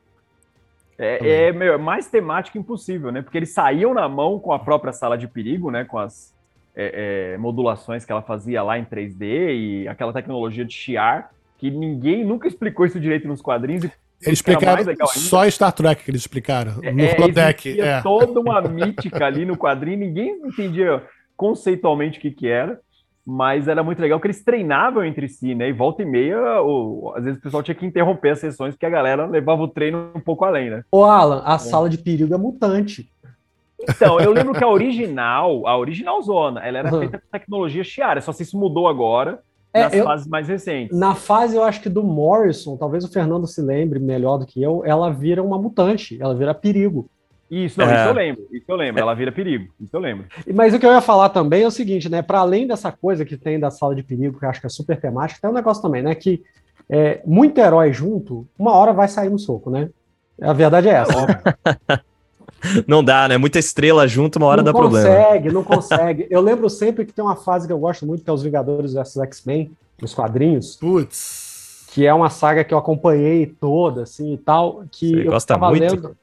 É, é meu, mais temático impossível, né? Porque eles saíam na mão com a própria sala de perigo, né? Com as é, é, modulações que ela fazia lá em 3D e aquela tecnologia de chiar, que ninguém nunca explicou isso direito nos quadrinhos. E eles explicaram só Star Trek que eles explicaram. É, no é, deck. É. toda uma mítica ali no quadrinho, ninguém entendia conceitualmente o que, que era mas era muito legal que eles treinavam entre si, né? E volta e meia, o, às vezes o pessoal tinha que interromper as sessões porque a galera levava o treino um pouco além, né? Ô, Alan, a é. sala de perigo é mutante. Então, eu lembro que a original, a original zona, ela era uhum. feita com tecnologia Chiara, só se isso mudou agora é, nas eu, fases mais recentes. Na fase, eu acho que do Morrison, talvez o Fernando se lembre melhor do que eu, ela vira uma mutante, ela vira perigo. Isso, não, é. isso eu lembro, isso eu lembro, ela vira perigo, isso eu lembro. Mas o que eu ia falar também é o seguinte, né, para além dessa coisa que tem da sala de perigo, que eu acho que é super temática, tem um negócio também, né, que é, muito herói junto, uma hora vai sair no soco, né? A verdade é essa. não dá, né? Muita estrela junto, uma hora não dá consegue, problema. Não consegue, não consegue. Eu lembro sempre que tem uma fase que eu gosto muito, que é os Vingadores vs X-Men, nos quadrinhos. Putz. Que é uma saga que eu acompanhei toda, assim, e tal, que Você eu gosta muito? Lendo...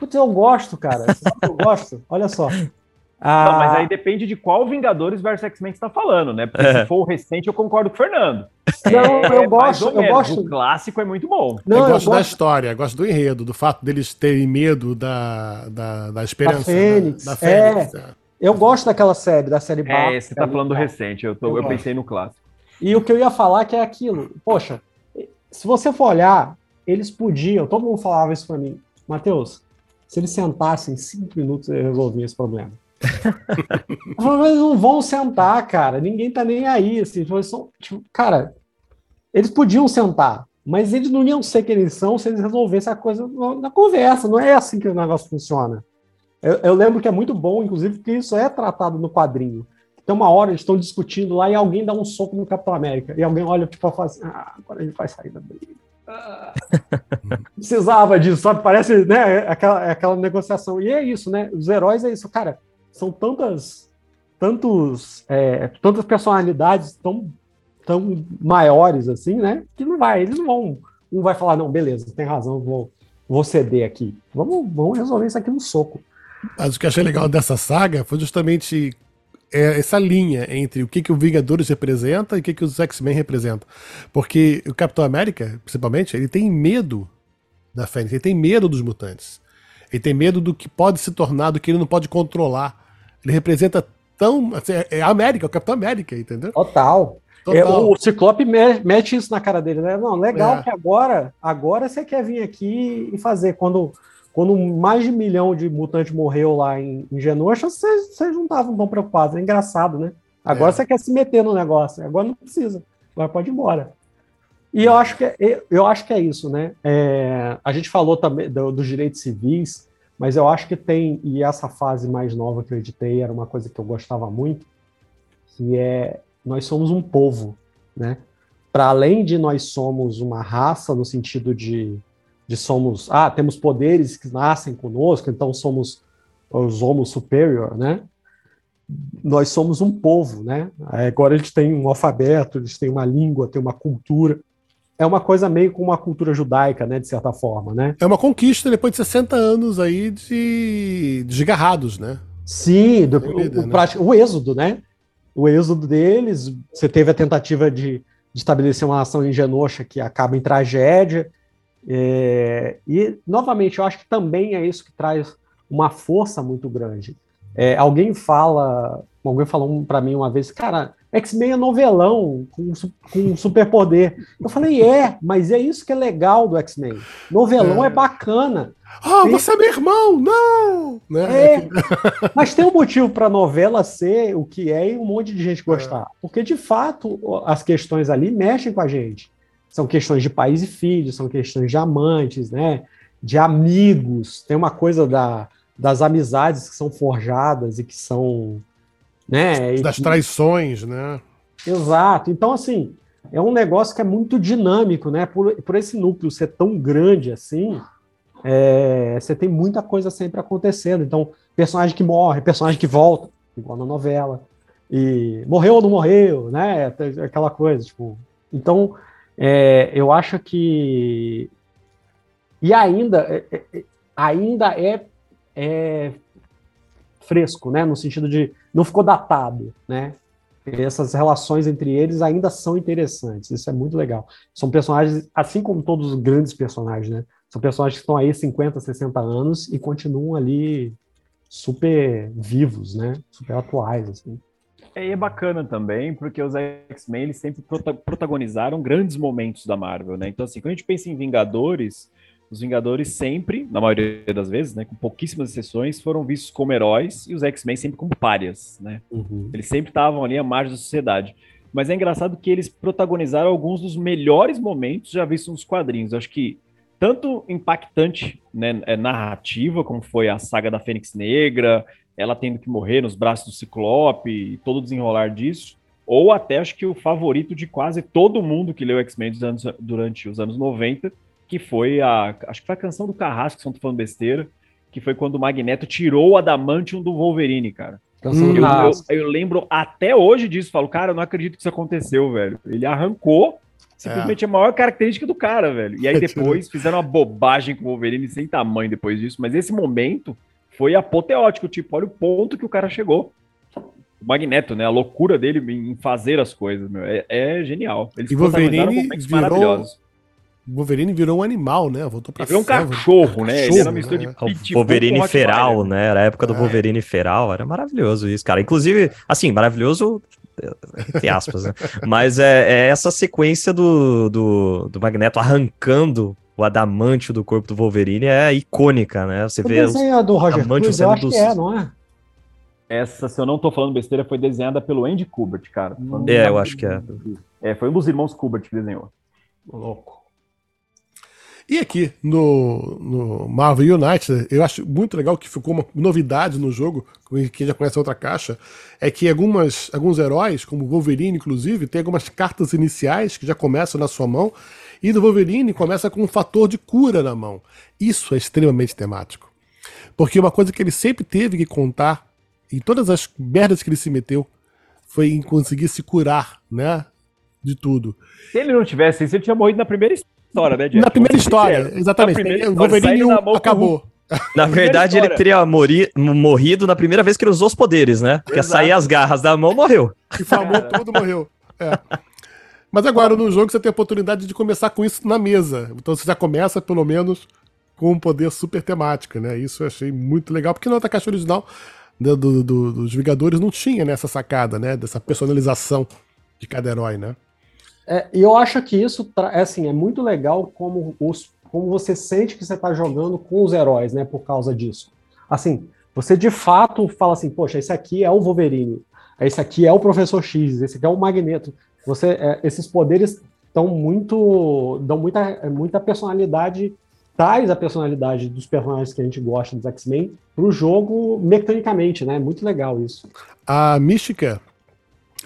Putz, eu gosto, cara. eu gosto. Olha só. Ah... Não, mas aí depende de qual Vingadores versus X-Men você tá falando, né? Porque é. se for o recente, eu concordo com o Fernando. Não, é, eu gosto, eu gosto. O clássico é muito bom. Não, eu, gosto, eu gosto da história, eu gosto do enredo, do fato deles terem medo da, da, da esperança. Da Fênix. Da, da Fênix. É. é. Eu gosto daquela série, da série É, você tá falando do recente, eu, tô, eu, eu pensei no clássico. E o que eu ia falar que é aquilo, poxa, se você for olhar, eles podiam, todo mundo falava isso pra mim, Matheus, se eles sentassem cinco minutos, eu resolvia esse problema. Mas não vão sentar, cara. Ninguém tá nem aí. Assim, tipo, cara, eles podiam sentar, mas eles não iam ser quem eles são se eles resolvessem a coisa na conversa. Não é assim que o negócio funciona. Eu, eu lembro que é muito bom, inclusive, que isso é tratado no quadrinho. Tem uma hora eles estão discutindo lá e alguém dá um soco no Capitão América. E alguém olha tipo, e fala assim: ah, agora gente vai sair da briga. Precisava disso, sabe? Parece, né? Aquela, aquela negociação. E é isso, né? Os heróis é isso, cara. São tantas, tantos, é, tantas personalidades tão, tão maiores assim, né? Que não vai, eles não vão, não vai falar, não, beleza, tem razão, vou, vou ceder aqui. Vamos, vamos resolver isso aqui no soco. Mas o que eu achei legal dessa saga foi justamente é essa linha entre o que, que o Vingadores representa e o que, que os X-Men representam. Porque o Capitão América, principalmente, ele tem medo da Fênix, ele tem medo dos mutantes. Ele tem medo do que pode se tornar, do que ele não pode controlar. Ele representa tão. Assim, é a América, é o Capitão América, entendeu? Total. É, o Ciclope mete isso na cara dele, né? Não, legal é. que agora, agora você quer vir aqui e fazer. Quando quando mais de um milhão de mutantes morreu lá em, em Genosha, vocês, vocês não estavam tão preocupados. É engraçado, né? Agora é. você quer se meter no negócio. Agora não precisa. Agora pode ir embora. E eu acho que é, eu acho que é isso, né? É, a gente falou também do, dos direitos civis, mas eu acho que tem, e essa fase mais nova que eu editei era uma coisa que eu gostava muito, que é nós somos um povo, né? Para além de nós somos uma raça no sentido de de somos, ah, temos poderes que nascem conosco, então somos os homo superior, né? Nós somos um povo, né? Agora eles têm um alfabeto, eles têm uma língua, têm uma cultura. É uma coisa meio como uma cultura judaica, né, de certa forma, né? É uma conquista depois de 60 anos aí de desgarrados, né? Sim, do, o, o, né? o êxodo, né? O êxodo deles, você teve a tentativa de, de estabelecer uma nação em Genosha que acaba em tragédia, é, e, novamente, eu acho que também é isso que traz uma força muito grande. É, alguém fala, alguém falou para mim uma vez, cara, X-Men é novelão com, com superpoder. Eu falei, é, mas é isso que é legal do X-Men. Novelão é, é bacana. Ah, tem... você é meu irmão, não! Né? É, mas tem um motivo para a novela ser o que é e um monte de gente gostar. É. Porque, de fato, as questões ali mexem com a gente. São questões de pais e filhos, são questões de amantes, né? De amigos. Tem uma coisa da, das amizades que são forjadas e que são. Né? Das traições, né? Exato. Então, assim, é um negócio que é muito dinâmico, né? Por, por esse núcleo ser tão grande assim, é, você tem muita coisa sempre acontecendo. Então, personagem que morre, personagem que volta, igual na novela. E morreu ou não morreu, né? Aquela coisa, tipo. Então, é, eu acho que. E ainda, é, é, é, ainda é, é fresco, né? No sentido de não ficou datado, né? Essas relações entre eles ainda são interessantes. Isso é muito legal. São personagens, assim como todos os grandes personagens, né? São personagens que estão aí 50, 60 anos e continuam ali super vivos, né? Super atuais, assim. É, e é bacana também, porque os X-Men eles sempre protagonizaram grandes momentos da Marvel, né? Então, assim, quando a gente pensa em Vingadores, os Vingadores sempre, na maioria das vezes, né, com pouquíssimas exceções, foram vistos como heróis e os X-Men sempre como párias, né? Uhum. Eles sempre estavam ali à margem da sociedade. Mas é engraçado que eles protagonizaram alguns dos melhores momentos já vistos nos quadrinhos. Eu acho que tanto impactante, né, é, narrativa, como foi a saga da Fênix Negra, ela tendo que morrer nos braços do Ciclope e todo o desenrolar disso, ou até acho que o favorito de quase todo mundo que leu X-Men durante os anos 90, que foi a. Acho que foi a canção do Carrasco, que estão falando besteira, que foi quando o Magneto tirou o Adamantium do Wolverine, cara. Hum, eu, eu, eu, lembro até hoje disso, falo, cara, eu não acredito que isso aconteceu, velho. Ele arrancou simplesmente é. a maior característica do cara, velho. E aí depois fizeram uma bobagem com o Wolverine sem tamanho depois disso, mas esse momento foi apoteótico, tipo, olha o ponto que o cara chegou. O Magneto, né? A loucura dele em fazer as coisas, meu, é, é genial. Eles e Wolverine virou, Wolverine virou um animal, né? Voltou pra virou um cachorro, né? Ele era mistura né? de Wolverine feral, né? Era a época do é. Wolverine feral, era maravilhoso isso, cara. Inclusive, assim, maravilhoso entre aspas, né? Mas é, é, essa sequência do, do, do Magneto arrancando o adamantio do corpo do Wolverine é icônica, né? Você o vê os do Roger Cruz, eu acho dos... que é, não é? Essa, se eu não tô falando besteira, foi desenhada pelo Andy Kubert, cara. É, eu acho que é. É, foi um dos irmãos Kubert que desenhou. Louco. E aqui no, no, Marvel United, eu acho muito legal que ficou uma novidade no jogo, que já conhece a outra caixa, é que algumas, alguns heróis, como o Wolverine, inclusive, tem algumas cartas iniciais que já começam na sua mão, e do Wolverine começa com um fator de cura na mão. Isso é extremamente temático. Porque uma coisa que ele sempre teve que contar, em todas as merdas que ele se meteu, foi em conseguir se curar, né? De tudo. Se ele não tivesse isso, ele tinha morrido na primeira história, né, Jeff? Na primeira história, exatamente. Na primeira o Wolverine história, acabou. Na verdade, ele teria mori, morrido na primeira vez que ele usou os poderes, né? Porque sair as garras da mão, morreu. Inflamou tudo, morreu. É. Mas agora no jogo você tem a oportunidade de começar com isso na mesa. Então você já começa, pelo menos, com um poder super temático, né? Isso eu achei muito legal, porque na outra caixa original do, do, do, dos Vingadores não tinha né, essa sacada, né? Dessa personalização de cada herói, né? É, e eu acho que isso é, assim, é muito legal como, os, como você sente que você está jogando com os heróis, né? Por causa disso. Assim, você de fato fala assim, poxa, esse aqui é o Wolverine, esse aqui é o Professor X, esse aqui é o Magneto. Você, é, esses poderes estão muito, dão muita, muita personalidade, traz a personalidade dos personagens que a gente gosta dos X-Men para o jogo mecanicamente, né? É muito legal isso. A Mística,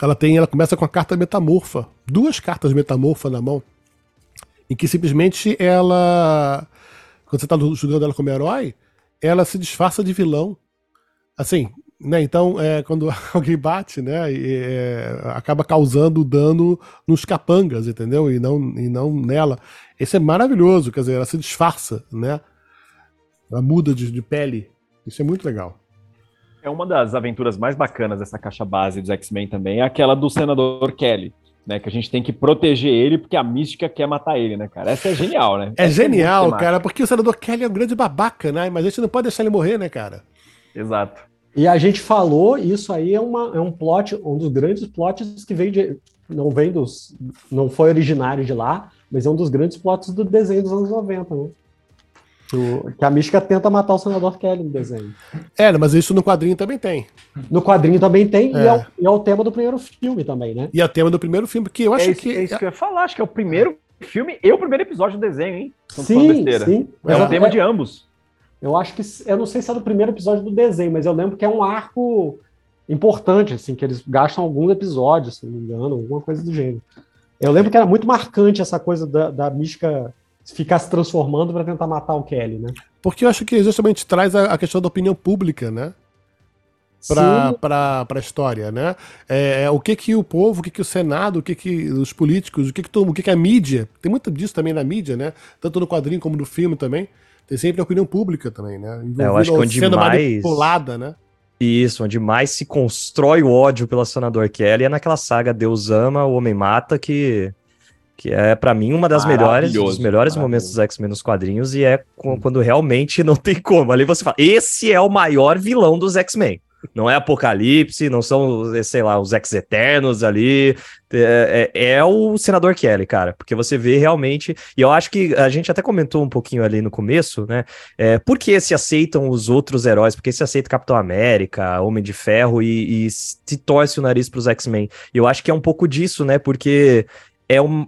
ela tem, ela começa com a carta metamorfa, duas cartas metamorfa na mão, em que simplesmente ela, quando você está jogando ela como herói, ela se disfarça de vilão. Assim, né, então, é, quando alguém bate, né, é, acaba causando dano nos capangas, entendeu? E não, e não nela. Esse é maravilhoso, quer dizer, ela se disfarça, né? Ela muda de, de pele. Isso é muito legal. É uma das aventuras mais bacanas dessa caixa base dos X-Men também, é aquela do senador Kelly. Né, que a gente tem que proteger ele porque a mística quer matar ele, né, cara? Essa é genial, né? É Essa é genial, é cara, porque o senador Kelly é um grande babaca, né? Mas a gente não pode deixar ele morrer, né, cara? Exato. E a gente falou, isso aí é, uma, é um plot, um dos grandes plots que veio de. Não vem dos. Não foi originário de lá, mas é um dos grandes plots do desenho dos anos 90, né? que a mística tenta matar o senador Kelly no desenho. É, mas isso no quadrinho também tem. No quadrinho também tem, é. E, é o, e, é o, tema do primeiro filme também, né? E é o tema do primeiro filme, porque eu acho é isso, que. É isso que eu ia falar, acho que é o primeiro filme e o primeiro episódio do desenho, hein? sim, sim. É o tema de ambos. Eu acho que. Eu não sei se é do primeiro episódio do desenho, mas eu lembro que é um arco importante, assim, que eles gastam alguns episódios, se não me engano, alguma coisa do gênero. Eu lembro que era muito marcante essa coisa da, da mística ficar se transformando para tentar matar o Kelly, né? Porque eu acho que justamente traz a, a, questão da opinião pública, né? para a história, né? É, é, o que que o povo, o que que o Senado, o que que os políticos, o que que, todo, o que que a mídia, tem muito disso também na mídia, né? Tanto no quadrinho como no filme também. Tem sempre a opinião pública também, né? É, eu acho que onde sendo mais... manipulada, né? Isso, onde mais se constrói o ódio pelo senador Kelly é naquela saga Deus ama, o homem mata, que que é para mim uma das melhores, dos melhores momentos dos X-Men nos quadrinhos e é quando realmente não tem como. Ali você fala, esse é o maior vilão dos X-Men. Não é Apocalipse, não são, sei lá, os Ex-Eternos ali. É, é, é, o Senador Kelly, cara, porque você vê realmente. E eu acho que a gente até comentou um pouquinho ali no começo, né? É, por que se aceitam os outros heróis? Por que se aceita Capitão América, Homem de Ferro e, e se torce o nariz para os X-Men? Eu acho que é um pouco disso, né? Porque é um,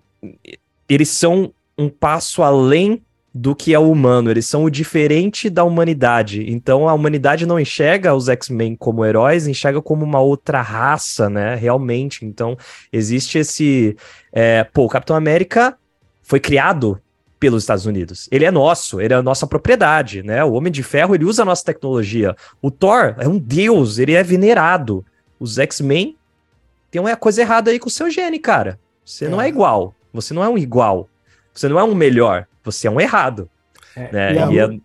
eles são um passo além do que é o humano, eles são o diferente da humanidade. Então a humanidade não enxerga os X-Men como heróis, enxerga como uma outra raça, né? Realmente. Então existe esse. É, pô, o Capitão América foi criado pelos Estados Unidos. Ele é nosso, ele é a nossa propriedade, né? O Homem de Ferro, ele usa a nossa tecnologia. O Thor é um deus, ele é venerado. Os X-Men tem uma coisa errada aí com o seu gene, cara. Você é. não é igual. Você não é um igual. Você não é um melhor. Você é um errado. É, né? E, e é,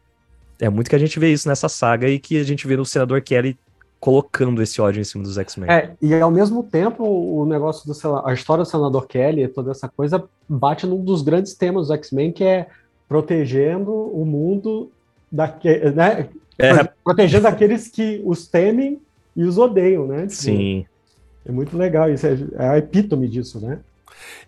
é, muito que a gente vê isso nessa saga e que a gente vê no senador Kelly colocando esse ódio em cima dos X-Men. É, e ao mesmo tempo, o negócio do a história do senador Kelly, toda essa coisa, bate num dos grandes temas do X-Men, que é protegendo o mundo daque, né? É. protegendo aqueles que os temem e os odeiam, né? Sim. É muito legal isso, é, é a epítome disso, né?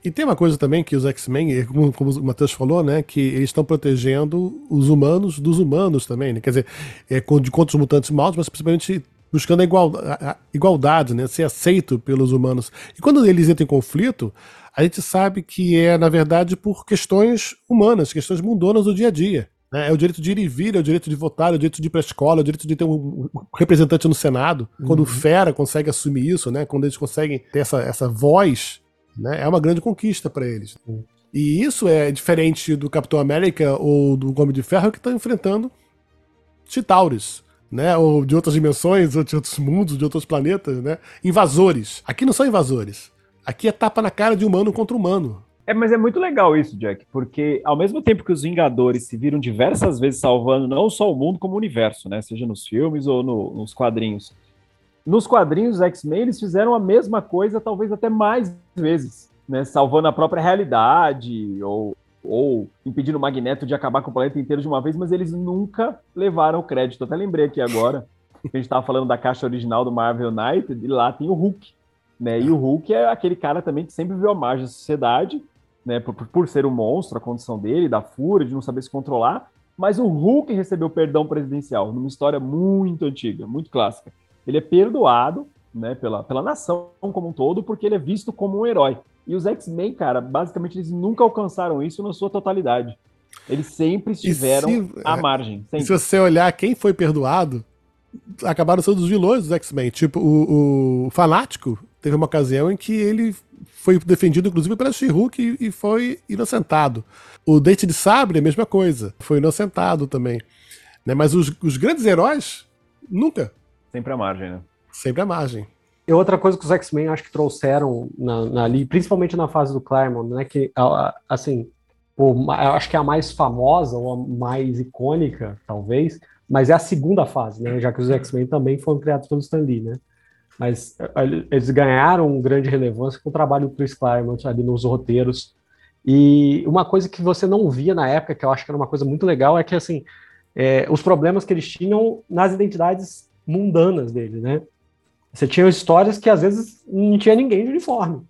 E tem uma coisa também que os X-Men, como, como o Matheus falou, né, que eles estão protegendo os humanos dos humanos também, né? Quer dizer, é, de contra os mutantes maus, mas principalmente buscando a, igual, a, a igualdade, né, ser aceito pelos humanos. E quando eles entram em conflito, a gente sabe que é, na verdade, por questões humanas, questões mundanas do dia a dia. Né? É o direito de ir e vir, é o direito de votar, é o direito de ir para a escola, é o direito de ter um representante no Senado. Uhum. Quando o Fera consegue assumir isso, né? quando eles conseguem ter essa, essa voz né? É uma grande conquista para eles. E isso é diferente do Capitão América ou do Homem de Ferro que estão enfrentando Chitauris, né? Ou de outras dimensões, ou de outros mundos, de outros planetas, né? Invasores. Aqui não são invasores. Aqui é tapa na cara de humano contra humano. É, mas é muito legal isso, Jack, porque ao mesmo tempo que os Vingadores se viram diversas vezes salvando não só o mundo, como o universo, né? Seja nos filmes ou no, nos quadrinhos. Nos quadrinhos X-Men, eles fizeram a mesma coisa, talvez até mais vezes, né? Salvando a própria realidade ou, ou impedindo o Magneto de acabar com o planeta inteiro de uma vez, mas eles nunca levaram o crédito. Até lembrei aqui agora que a gente estava falando da caixa original do Marvel United e lá tem o Hulk, né? E o Hulk é aquele cara também que sempre viu a margem da sociedade, né? Por, por ser um monstro, a condição dele, da fúria, de não saber se controlar. Mas o Hulk recebeu perdão presidencial numa história muito antiga, muito clássica ele é perdoado né, pela, pela nação como um todo, porque ele é visto como um herói. E os X-Men, cara, basicamente eles nunca alcançaram isso na sua totalidade. Eles sempre estiveram se, à margem. Sempre. Se você olhar quem foi perdoado, acabaram sendo os vilões dos X-Men. Tipo, o, o, Fanático teve uma ocasião em que ele foi defendido, inclusive, pela She-Hulk e, e foi inocentado. O Dente de Sabre, a mesma coisa. Foi inocentado também. Né? Mas os, os grandes heróis, nunca. Sempre à margem, né? Sempre à margem. E outra coisa que os X-Men acho que trouxeram na, na, ali, principalmente na fase do Claremont, né? Que, assim, o, eu acho que é a mais famosa ou a mais icônica, talvez, mas é a segunda fase, né? Já que os X-Men também foram criados pelo Stan Lee, né? Mas eles ganharam grande relevância com o trabalho do Chris Claremont ali nos roteiros. E uma coisa que você não via na época, que eu acho que era uma coisa muito legal, é que, assim, é, os problemas que eles tinham nas identidades mundanas dele, né? Você tinha histórias que às vezes não tinha ninguém de uniforme.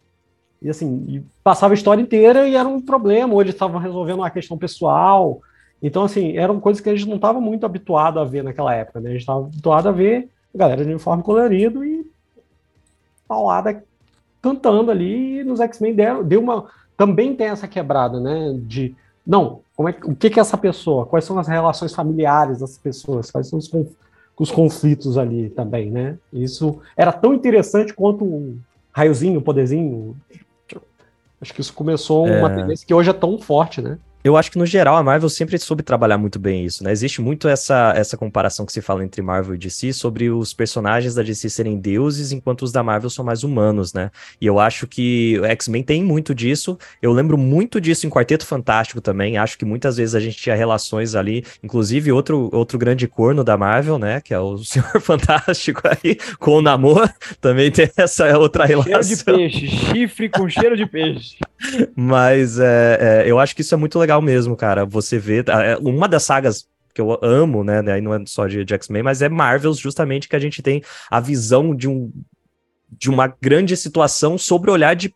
E assim, e passava a história inteira e era um problema, ou eles estavam resolvendo uma questão pessoal. Então, assim, eram coisas que a gente não estava muito habituado a ver naquela época, né? A gente estava habituado a ver a galera de uniforme colorido e paulada cantando ali, e nos X-Men deu, deu uma. Também tem essa quebrada, né? De não, como é, o que, que é essa pessoa? Quais são as relações familiares das pessoas? Quais são os, os conflitos ali também, né? Isso era tão interessante quanto um raiozinho, um poderzinho. Acho que isso começou uma é... tendência que hoje é tão forte, né? Eu acho que, no geral, a Marvel sempre soube trabalhar muito bem isso, né? Existe muito essa, essa comparação que se fala entre Marvel e DC sobre os personagens da DC serem deuses, enquanto os da Marvel são mais humanos, né? E eu acho que o X-Men tem muito disso. Eu lembro muito disso em Quarteto Fantástico também. Acho que muitas vezes a gente tinha relações ali, inclusive outro, outro grande corno da Marvel, né? Que é o Senhor Fantástico aí, com o Namor. Também tem essa outra relação. Cheiro de peixe, chifre com cheiro de peixe. Mas é, é, eu acho que isso é muito legal mesmo, cara. Você vê. É, uma das sagas que eu amo, né? Aí não é só de, de X-Men, mas é Marvels, justamente que a gente tem a visão de um de uma grande situação sobre o olhar de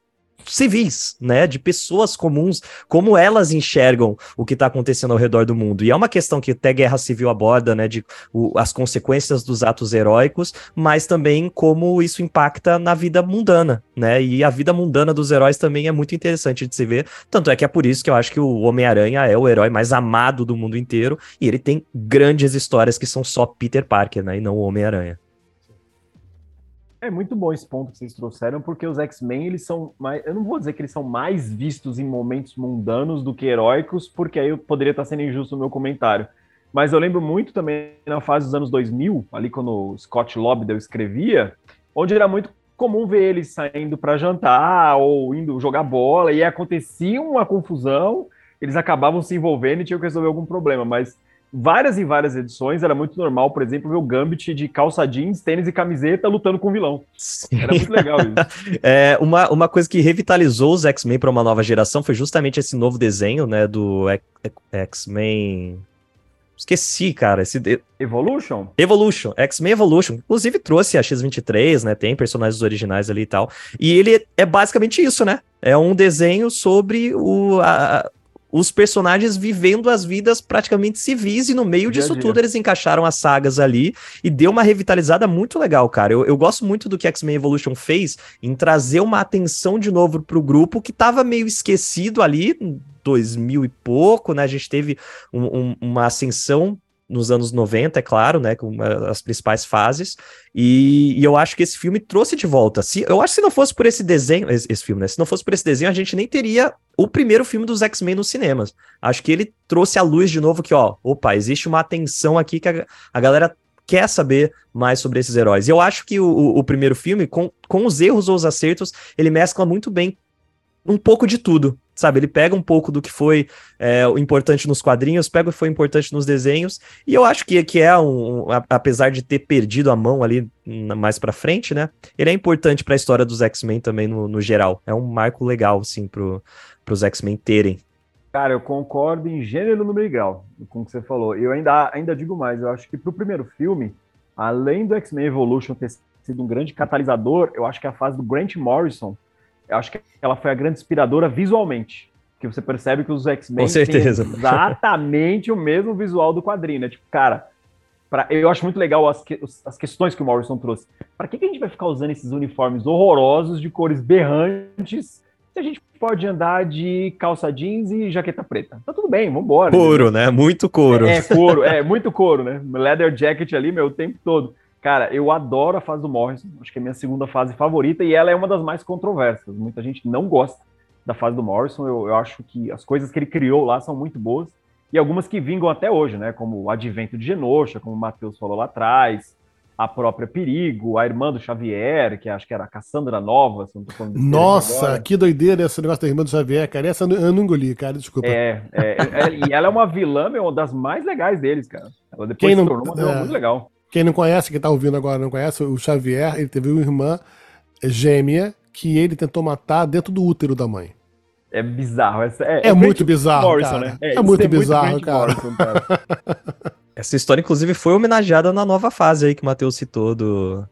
civis, né, de pessoas comuns, como elas enxergam o que está acontecendo ao redor do mundo. E é uma questão que até Guerra Civil aborda, né, de o, as consequências dos atos heróicos, mas também como isso impacta na vida mundana, né? E a vida mundana dos heróis também é muito interessante de se ver. Tanto é que é por isso que eu acho que o Homem-Aranha é o herói mais amado do mundo inteiro e ele tem grandes histórias que são só Peter Parker, né, e não o Homem-Aranha. É muito bom esse ponto que vocês trouxeram, porque os X-Men, eles são mais. Eu não vou dizer que eles são mais vistos em momentos mundanos do que heróicos, porque aí eu poderia estar sendo injusto no meu comentário. Mas eu lembro muito também na fase dos anos 2000, ali quando o Scott Lobdell escrevia, onde era muito comum ver eles saindo para jantar ou indo jogar bola, e acontecia uma confusão, eles acabavam se envolvendo e tinham que resolver algum problema. Mas várias e várias edições era muito normal, por exemplo, ver o Gambit de calça jeans, tênis e camiseta lutando com o vilão. Sim. Era muito legal isso. é, uma, uma coisa que revitalizou os X-Men para uma nova geração foi justamente esse novo desenho, né, do X-Men... Esqueci, cara, esse... De... Evolution? Evolution, X-Men Evolution. Inclusive trouxe a X-23, né, tem personagens originais ali e tal. E ele é basicamente isso, né? É um desenho sobre o, a, os personagens vivendo as vidas praticamente civis, e no meio disso tudo eles encaixaram as sagas ali e deu uma revitalizada muito legal, cara. Eu, eu gosto muito do que X-Men Evolution fez em trazer uma atenção de novo pro grupo que tava meio esquecido ali, 2000 e pouco, né? A gente teve um, um, uma ascensão nos anos 90, é claro, né, com as principais fases, e, e, eu acho que esse filme trouxe de volta. Se, eu acho que se não fosse por esse desenho, esse, esse, filme, né, se não fosse por esse desenho, a gente nem teria o primeiro filme dos X-Men nos cinemas. Acho que ele trouxe à luz de novo que, ó, opa, existe uma atenção aqui que a, a galera quer saber mais sobre esses heróis. E eu acho que o, o, o primeiro filme, com, com os erros ou os acertos, ele mescla muito bem um pouco de tudo, sabe? Ele pega um pouco do que foi é, importante nos quadrinhos, pega o que foi importante nos desenhos, e eu acho que, que é um, um apesar de ter perdido a mão ali mais pra frente, né? Ele é importante para a história dos X-Men também no, no, geral. É um marco legal, assim, pro, pros X-Men terem. Cara, eu concordo em gênero, número e com o que você falou. Eu ainda, ainda digo mais, eu acho que pro primeiro filme, além do X-Men Evolution ter sido um grande catalisador, eu acho que a fase do Grant Morrison eu acho que ela foi a grande inspiradora visualmente. Que você percebe que os X-Men têm exatamente o mesmo visual do quadrinho, né? Tipo, cara, pra, eu acho muito legal as, que, as questões que o Morrison trouxe. Para que, que a gente vai ficar usando esses uniformes horrorosos de cores berrantes se a gente pode andar de calça jeans e jaqueta preta? Tá tudo bem, vambora. Couro, né? Muito couro. É, é, couro, é, muito couro, né? Leather jacket ali, meu, o tempo todo. Cara, eu adoro a fase do Morrison, acho que é a minha segunda fase favorita e ela é uma das mais controversas. Muita gente não gosta da fase do Morrison, eu, eu acho que as coisas que ele criou lá são muito boas e algumas que vingam até hoje, né? Como o advento de Genosha, como o Matheus falou lá atrás, a própria Perigo, a irmã do Xavier, que acho que era a Cassandra Nova. Se não tô falando Nossa, que doideira esse negócio da irmã do Xavier, cara. Essa eu não engoli, cara, desculpa. É, é, é e ela é uma vilã, meu, uma das mais legais deles, cara. Ela depois Quem se tornou uma vilã é, muito legal. Quem não conhece, quem tá ouvindo agora não conhece, o Xavier, ele teve uma irmã gêmea que ele tentou matar dentro do útero da mãe. É bizarro. É, é, é muito bizarro, Morrison, cara. Né? É, é muito bizarro, muito cara. Morrison, cara. Essa história, inclusive, foi homenageada na nova fase aí que o Matheus citou do,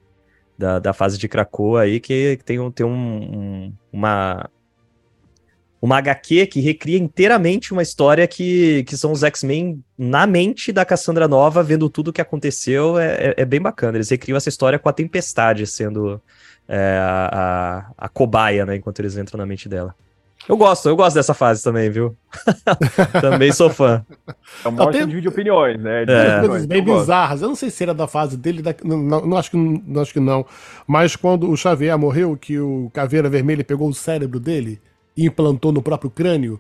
da, da fase de Krakoa aí, que, tem, um, tem um, um, uma, uma HQ que recria inteiramente uma história que, que são os X-Men na mente da Cassandra Nova, vendo tudo o que aconteceu. É, é, é, bem bacana. Eles recriam essa história com a Tempestade sendo é, a, a, a cobaia, né? Enquanto eles entram na mente dela. Eu gosto, eu gosto dessa fase também, viu? também sou fã. É um monte de opiniões, né? De é. coisas bem bizarras. Eu não sei se era da fase dele, da... não, não, não, acho que, não acho que não. Mas quando o Xavier morreu, que o Caveira Vermelha pegou o cérebro dele, e implantou no próprio crânio.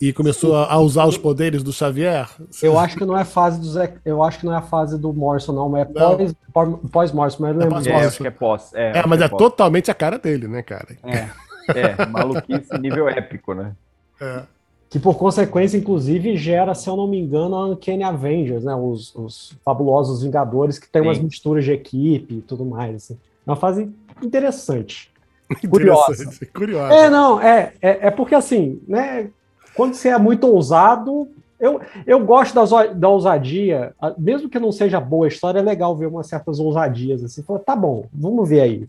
e começou a, a usar os poderes do Xavier? Eu acho que não é fase do Zé, eu acho que não é a fase do Morrison, não, mas é pós, pós, pós Morrison, mas eu lembro. pós- disso. É, acho que é pós. É, É, mas é pós. totalmente a cara dele, né, cara? É. É, maluquice nível épico, né? É. Que por consequência, inclusive, gera, se eu não me engano, a Uncanny Avengers, né? Os, os fabulosos Vingadores, que tem umas Sim. misturas de equipe e tudo mais. Assim. É uma fase interessante. Curiosa. Curiosa. É, não, é, é, é porque assim, né? Quando você é muito ousado, eu, eu gosto das, da ousadia, mesmo que não seja boa a história, é legal ver umas certas ousadias assim. Fala, tá bom, vamos ver aí.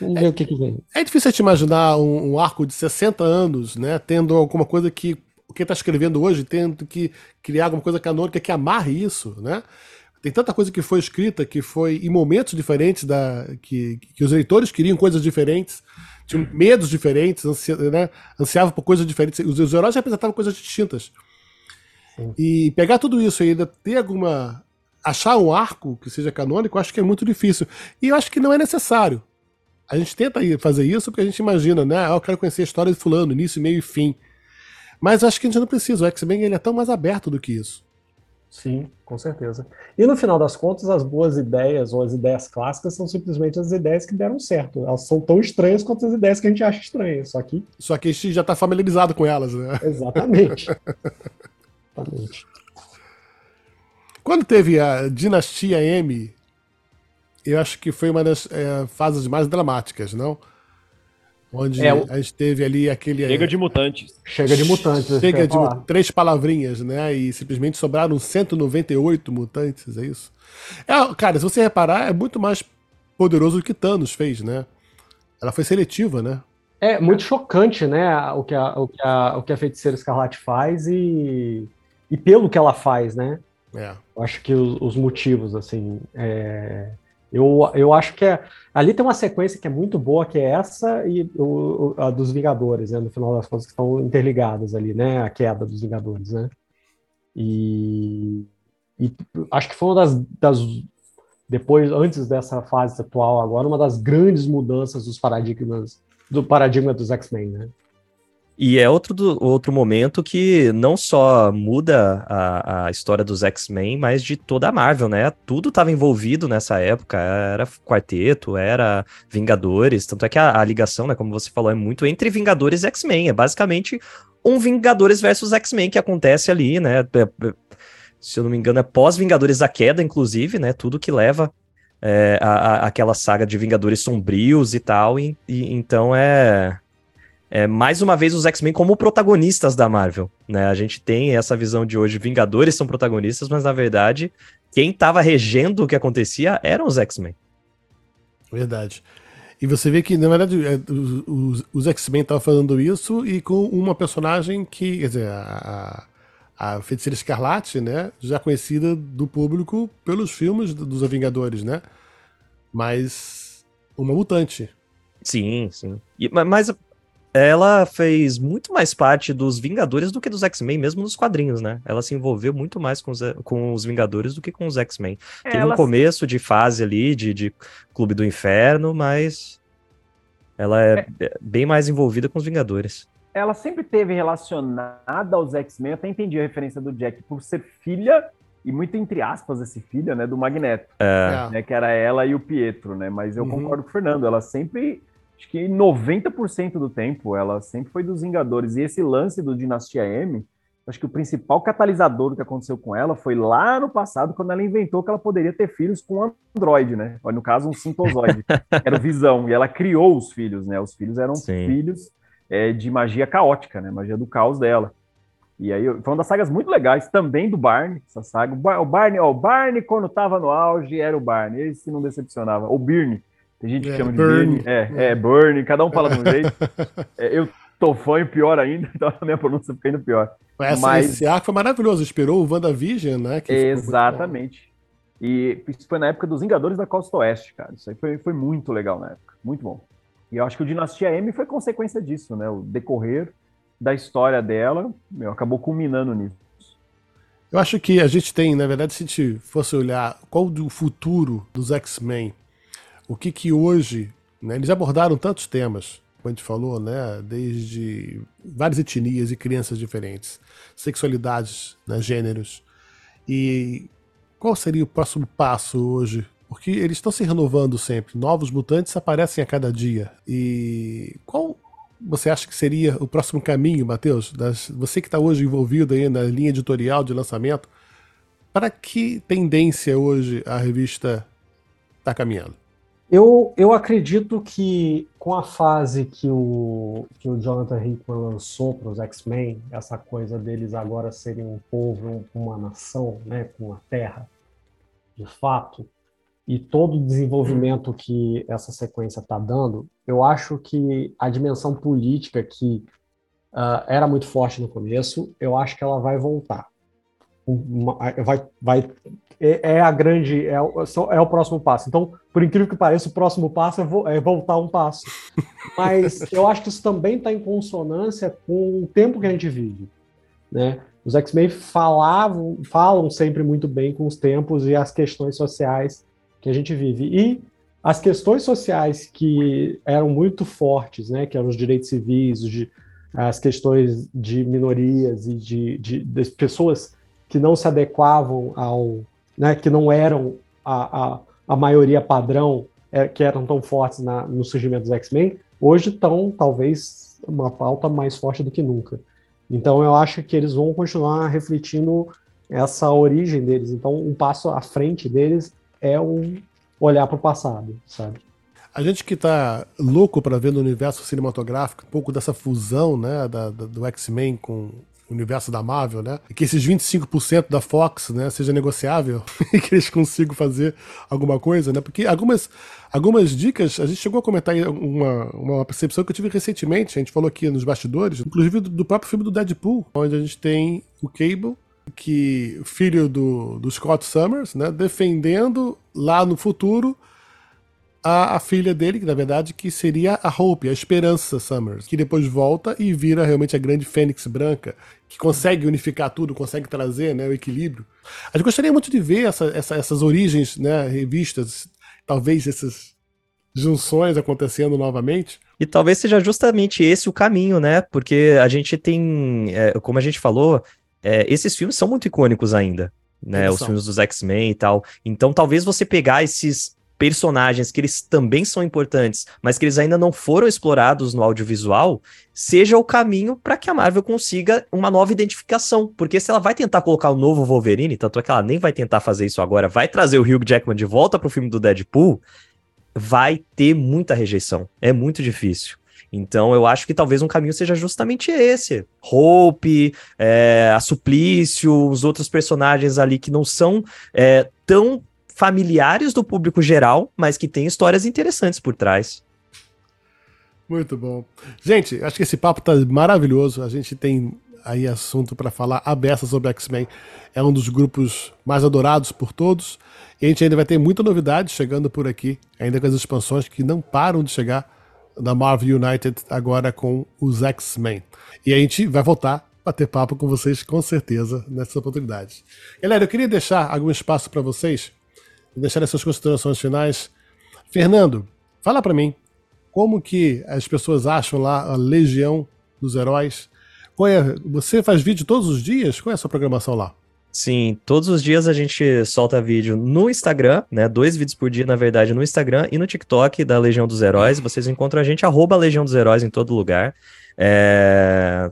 Vamos ver o que, que vem. É difícil a gente imaginar um, um arco de 60 anos, né, tendo alguma coisa que quem está escrevendo hoje tendo que criar alguma coisa canônica que amarre isso, né? Tem tanta coisa que foi escrita, que foi em momentos diferentes, da, que, que os leitores queriam coisas diferentes, tinham medos diferentes, ansia, né, ansiavam por coisas diferentes. Os, os heróis representavam coisas distintas. Sim. E pegar tudo isso e ainda ter alguma. achar um arco que seja canônico, acho que é muito difícil. E eu acho que não é necessário. A gente tenta fazer isso porque a gente imagina, né? Ah, eu quero conhecer a história de fulano, início, meio e fim. Mas acho que a gente não precisa. O X-Men ele é tão mais aberto do que isso. Sim, com certeza. E no final das contas, as boas ideias ou as ideias clássicas são simplesmente as ideias que deram certo. Elas são tão estranhas quanto as ideias que a gente acha estranhas. Só que, Só que a gente já está familiarizado com elas, né? exatamente. exatamente. Quando teve a Dinastia M, eu acho que foi uma das é, fases mais dramáticas, não? Onde É, a gente teve ali aquele. Chega de mutantes. Chega de mutantes. eu Chega de falar. três palavrinhas, né? E simplesmente sobraram 198 mutantes, é isso? É, cara, se você reparar, é muito mais poderoso do que Thanos fez, né? Ela foi seletiva, né? É muito chocante, né, o que a, o que a, o que a Feiticeira Escarlate faz e, e pelo que ela faz, né? É. Eu acho que os, os motivos, assim, é, eu, eu acho que é, ali tem uma sequência que é muito boa, que é essa e o, a dos Vingadores, né? No final das contas, que estão interligadas ali, né? A queda dos Vingadores, né? E, e acho que foi uma das, das depois, antes dessa fase atual agora, uma das grandes mudanças dos paradigmas do paradigma dos X-Men, né? E é outro, do- outro momento que não só muda a, a história dos X-Men, mas de toda a Marvel, né? Tudo estava envolvido nessa época, era Quarteto, era Vingadores, tanto é que a, a ligação, né, como você falou, é muito entre Vingadores e X-Men, é basicamente um Vingadores versus X-Men que acontece ali, né? É- é- Se eu não me engano, é pós-Vingadores da Queda, inclusive, né? Tudo que leva é, a, a- aquela saga de Vingadores sombrios e tal, e, e- então é é, mais uma vez os X-Men como protagonistas da Marvel, né? A gente tem essa visão de hoje, Vingadores são protagonistas, mas na verdade, quem estava regendo o que acontecia eram os X-Men. Verdade. E você vê que, na verdade, é, os, os- X-Men estavam fazendo isso e com uma personagem que, quer dizer, a, a, Feiticeira Escarlate, né? Já conhecida do público pelos filmes do- dos Vingadores, né? Mas uma mutante. Sim, sim. E- ma- mas ela fez muito mais parte dos Vingadores do que dos X-Men, mesmo nos quadrinhos, né? Ela se envolveu muito mais com os, com os Vingadores do que com os X-Men. Teve um Ela- começo de fase ali, de, de Clube do Inferno, mas ela é, é bem mais envolvida com os Vingadores. ela sempre teve relacionada aos X-Men, eu até entendi a referência do Jack, por ser filha, e muito entre aspas esse filha, né, do Magneto, É. né, que era ela e o Pietro, né, mas eu Uhum. concordo com o Fernando, ela sempre, acho que 90% do tempo, ela sempre foi dos Vingadores, e esse lance do Dinastia M, acho que o principal catalisador do que aconteceu com ela foi lá no passado, quando ela inventou que ela poderia ter filhos com um androide, né, no caso um sintozoide, era o Visão, e ela criou os filhos, né, os filhos eram Sim. filhos é, de magia caótica, né? Magia do caos dela. E aí foi uma das sagas muito legais também do Barney, essa saga. O, Bar- o Barney, ó, o Barney quando tava no auge era o Barney, esse não decepcionava. O Birney, tem gente que É, chama de Bernie. É, é Bernie, cada um fala de um jeito. É, eu tô fã e pior ainda, então a minha pronúncia fica ainda pior. Essa, Mas- Esse arco foi maravilhoso. Inspirou o WandaVision, né? Exatamente. E isso foi na época dos Vingadores da Costa Oeste, cara. Isso aí foi, foi muito legal na época. Muito bom. E eu acho que o Dinastia M foi consequência disso, né? O decorrer da história dela meu, acabou culminando nisso. Eu acho que a gente tem, na verdade, se a gente fosse olhar qual o futuro dos X-Men, o que que hoje, né, eles abordaram tantos temas, como a gente falou, né? Desde várias etnias e crianças diferentes, sexualidades, né? gêneros. E qual seria o próximo passo hoje? Porque eles estão se renovando sempre. Novos mutantes aparecem a cada dia. E qual você acha que seria o próximo caminho, Matheus? Você que está hoje envolvido aí na linha editorial de lançamento, para que tendência hoje a revista está caminhando? Eu, eu acredito que com a fase que o, que o Jonathan Hickman lançou para os X-Men, essa coisa deles agora serem um povo, uma nação, né, com uma terra, de fato, e todo o desenvolvimento que essa sequência está dando, eu acho que a dimensão política que uh, era muito forte no começo, eu acho que ela vai voltar. Vai, vai é, é, a grande, é, é o próximo passo. Então, por incrível que pareça, o próximo passo é, vo, é voltar um passo. Mas eu acho que isso também está em consonância com o tempo que a gente vive. Né? Os X-Men falavam, falam sempre muito bem com os tempos e as questões sociais que a gente vive. E as questões sociais que eram muito fortes, né, que eram os direitos civis, de, as questões de minorias e de, de, de pessoas que não se adequavam ao, né, que não eram a, a, a maioria padrão, é, que eram tão fortes na, no surgimento dos X-Men, hoje estão talvez uma pauta mais forte do que nunca. Então eu acho que eles vão continuar refletindo essa origem deles. Então um passo à frente deles é um olhar para o passado, sabe? A gente que tá louco para ver no universo cinematográfico um pouco dessa fusão, né, da, da, do X-Men com universo da Marvel, né? Que esses 25% da Fox, né, seja negociável e que eles consigam fazer alguma coisa, né? Porque algumas, algumas dicas, a gente chegou a comentar uma, uma percepção que eu tive recentemente, a gente falou aqui nos bastidores, inclusive do, do próprio filme do Deadpool, onde a gente tem o Cable, que filho do, do Scott Summers, né, defendendo lá no futuro a, a, filha dele, que na verdade que seria a Hope, a Esperança Summers, que depois volta e vira realmente a grande Fênix Branca, que consegue unificar tudo, consegue trazer né, o equilíbrio. A gente gostaria muito de ver essa, essa, essas origens, né, revistas, talvez essas junções acontecendo novamente. E talvez seja justamente esse o caminho, né? Porque a gente tem, é, como a gente falou, é, esses filmes são muito icônicos ainda, né? Os filmes dos X-Men e tal. Então, talvez você pegar esses personagens que eles também são importantes, mas que eles ainda não foram explorados no audiovisual, seja o caminho para que a Marvel consiga uma nova identificação. Porque se ela vai tentar colocar o novo Wolverine, tanto é que ela nem vai tentar fazer isso agora, vai trazer o Hugh Jackman de volta pro filme do Deadpool, vai ter muita rejeição. É muito difícil. Então eu acho que talvez um caminho seja justamente esse. Hope, é, a Suplício, os outros personagens ali que não são é, tão familiares do público geral, mas que têm histórias interessantes por trás. Muito bom. Gente, acho que esse papo tá maravilhoso. A gente tem aí assunto para falar aberta sobre X-Men. É um dos grupos mais adorados por todos. E a gente ainda vai ter muita novidade chegando por aqui, ainda com as expansões que não param de chegar da Marvel United agora com os X-Men. E a gente vai voltar a bater papo com vocês com certeza nessa oportunidade. Galera, eu queria deixar algum espaço para vocês, deixar essas considerações finais. Fernando, fala para mim, como que as pessoas acham lá a Legião dos Heróis? É, você faz vídeo todos os dias? Qual é a sua programação lá? Sim, todos os dias a gente solta vídeo no Instagram, né? Dois vídeos por dia, na verdade, no Instagram e no TikTok da Legião dos Heróis. Vocês encontram a gente, arroba Legião dos Heróis em todo lugar. É...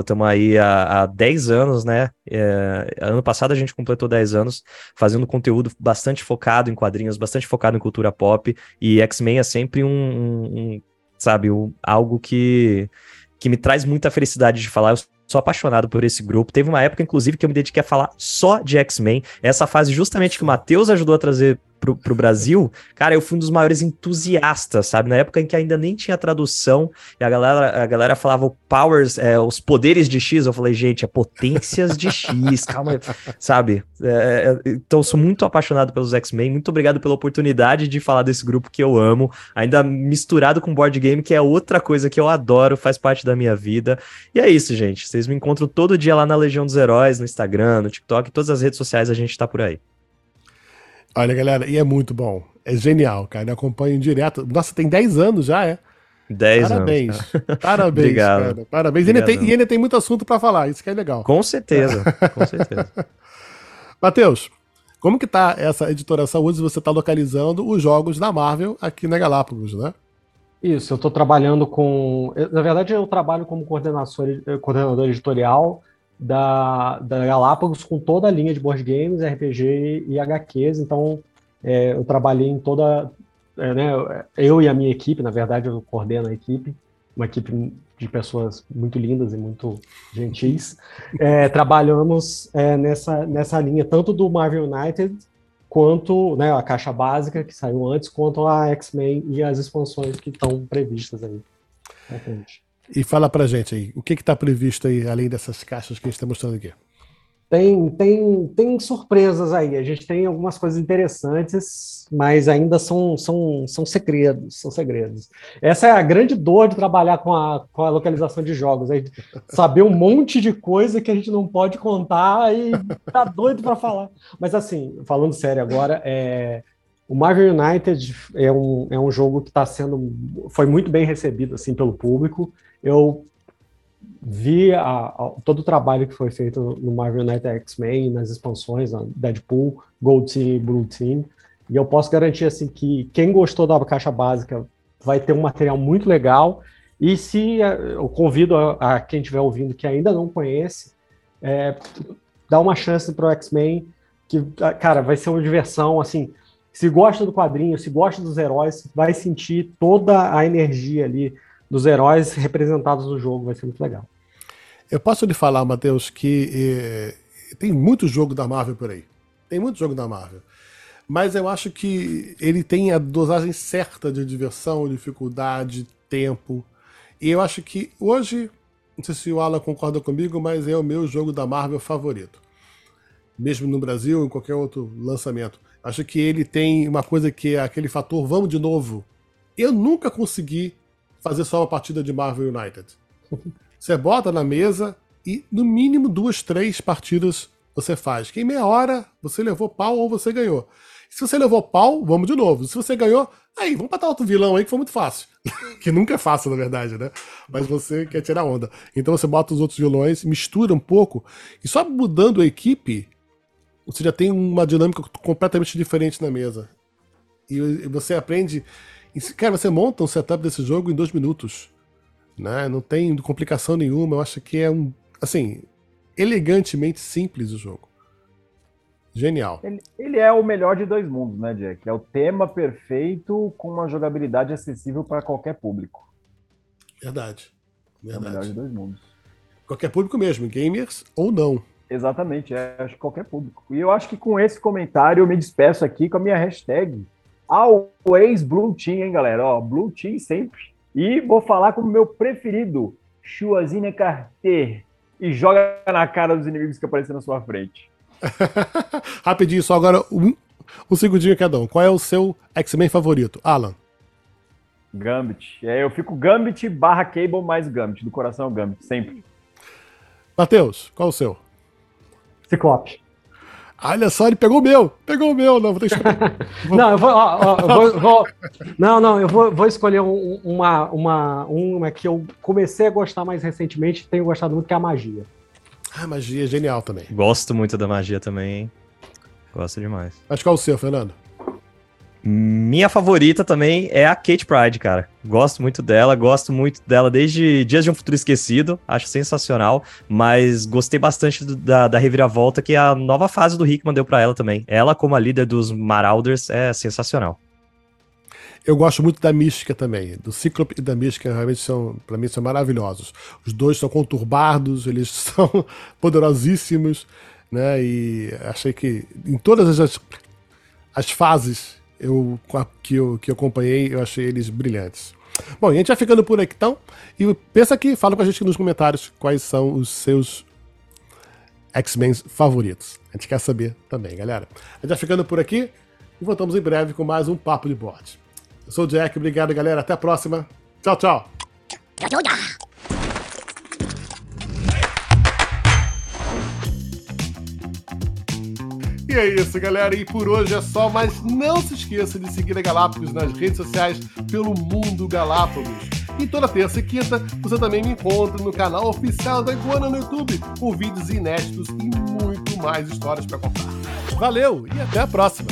Estamos aí há, há 10 anos, né? É, ano passado a gente completou 10 anos fazendo conteúdo bastante focado em quadrinhos, bastante focado em cultura pop. E X-Men é sempre um, um, sabe, um, algo que, que me traz muita felicidade de falar. Eu sou apaixonado por esse grupo. Teve uma época, inclusive, que eu me dediquei a falar só de X-Men. Essa fase justamente que o Matheus ajudou a trazer pro, pro Brasil, cara, eu fui um dos maiores entusiastas, sabe? Na época em que ainda nem tinha tradução e a galera, a galera falava powers, é, os poderes de X, eu falei, gente, é potências de X, calma, sabe? É, é, então, sou muito apaixonado pelos X-Men, muito obrigado pela oportunidade de falar desse grupo que eu amo, ainda misturado com board game, que é outra coisa que eu adoro, faz parte da minha vida. E é isso, gente. Vocês me encontram todo dia lá na Legião dos Heróis, no Instagram, no TikTok, todas as redes sociais a gente tá por aí. Olha, galera, e é muito bom. É genial, cara. Eu acompanho direto. Nossa, tem 10 anos já, é? 10 Parabéns. anos. Parabéns, Obrigado. cara. Parabéns. E ainda, tem, e ainda tem muito assunto para falar, isso que é legal. Com certeza, com certeza. Matheus, como que tá essa editoração hoje? Você está localizando os jogos da Marvel aqui na Galápagos, né? Isso, eu estou trabalhando com. Na verdade, eu trabalho como coordenador, coordenador editorial da, da Galápagos com toda a linha de board games, RPG e HQs. Então, é, eu trabalhei em toda. é, né, eu e a minha equipe, na verdade, eu coordeno a equipe, uma equipe de pessoas muito lindas e muito gentis. É, trabalhamos é, nessa, nessa linha, tanto do Marvel United quanto né, a caixa básica que saiu antes, quanto a X-Men e as expansões que estão previstas aí. frente. E fala pra gente aí, o que que tá previsto aí, além dessas caixas que a gente tá mostrando aqui? Tem, tem, tem surpresas aí. A gente tem algumas coisas interessantes, mas ainda são, são, são segredos, são segredos. Essa é a grande dor de trabalhar com a, com a localização de jogos, é saber um monte de coisa que a gente não pode contar e tá doido para falar. Mas assim, falando sério agora, é, o Marvel United é um, é um jogo que está sendo foi muito bem recebido assim pelo público. Eu vi a- a- todo o trabalho que foi feito no Marvel United X-Men, nas expansões, na Deadpool, Gold Team e Blue Team, e eu posso garantir assim que quem gostou da caixa básica vai ter um material muito legal. E se eh, eu convido a, a quem estiver ouvindo que ainda não conhece, é, dá uma chance para o X-Men, que, cara, vai ser uma diversão, assim, se gosta do quadrinho, se gosta dos heróis, vai sentir toda a energia ali dos heróis representados no jogo, vai ser muito legal. Eu posso lhe falar, Matheus, que eh, tem muito jogo da Marvel por aí. Tem muito jogo da Marvel. Mas eu acho que ele tem a dosagem certa de diversão, dificuldade, tempo. E eu acho que hoje, não sei se o Alan concorda comigo, mas é o meu jogo da Marvel favorito. Mesmo no Brasil, em qualquer outro lançamento. Acho que ele tem uma coisa que é aquele fator vamos de novo. Eu nunca consegui fazer só uma partida de Marvel United. Você bota na mesa e no mínimo duas, três partidas você faz. Que em meia hora você levou pau ou você ganhou. Se você levou pau, vamos de novo. Se você ganhou, aí, vamos botar outro vilão aí que foi muito fácil. que nunca é fácil, na verdade, né? Mas você quer tirar onda. Então você bota os outros vilões, mistura um pouco, e só mudando a equipe, você já tem uma dinâmica completamente diferente na mesa. E você aprende. Cara, você monta um setup desse jogo em dois minutos. Né? Não tem complicação nenhuma. Eu acho que é um. Assim, elegantemente simples o jogo. Genial. Ele, ele é o melhor de dois mundos, né, Jack? É o tema perfeito com uma jogabilidade acessível para qualquer público. Verdade. É o melhor de Verdade. dois mundos. Qualquer público mesmo, gamers ou não. Exatamente, é, acho que qualquer público. E eu acho que com esse comentário eu me despeço aqui com a minha hashtag Always Blue Team, hein, galera? Ó, Blue Team sempre. E vou falar com o meu preferido, Chuazine Carter. E joga na cara dos inimigos que aparecem na sua frente. Rapidinho, só agora um, um segundinho cada um. Qual é o seu X-Men favorito? Alan. Gambit. É, eu fico Gambit barra Cable mais Gambit. Do coração Gambit, sempre. Matheus, qual é o seu? Ciclope. Olha só, ele pegou o meu. Pegou o meu. Não, vou ter que... Não, eu vou, ó, ó, eu vou- vou- não, não, eu vou, vou escolher um- uma, uma, uma que eu comecei a gostar mais recentemente, e tenho gostado muito, que é a magia. Ah, magia é genial também. Gosto muito da magia também, hein? Gosto demais. Mas qual é o seu, Fernando? Minha favorita também é a Kate Pride, cara. Gosto muito dela, gosto muito dela desde Dias de um Futuro Esquecido, acho sensacional, mas gostei bastante do- da, da reviravolta que a nova fase do Hickman deu pra ela também. Ela, como a líder dos Marauders, é sensacional. Eu gosto muito da mística também. Do Cíclope e da mística, realmente são, pra mim, são maravilhosos. Os dois são conturbados, eles são poderosíssimos, né? E achei que em todas as, as fases eu, que, eu, que eu acompanhei, eu achei eles brilhantes. Bom, a gente vai ficando por aqui então. E pensa aqui, fala com a gente nos comentários quais são os seus X-Men favoritos. A gente quer saber também, galera. A gente vai ficando por aqui e voltamos em breve com mais um Papo de Board. Eu sou o Jack, obrigado, galera. Até a próxima. Tchau, tchau. É isso, galera. E por hoje é só, mas não se esqueça de seguir a Galápagos nas redes sociais pelo Mundo Galápagos. E toda terça e quinta você também me encontra no canal oficial da Iguana no YouTube, com vídeos inéditos e muito mais histórias para contar. Valeu e até a próxima!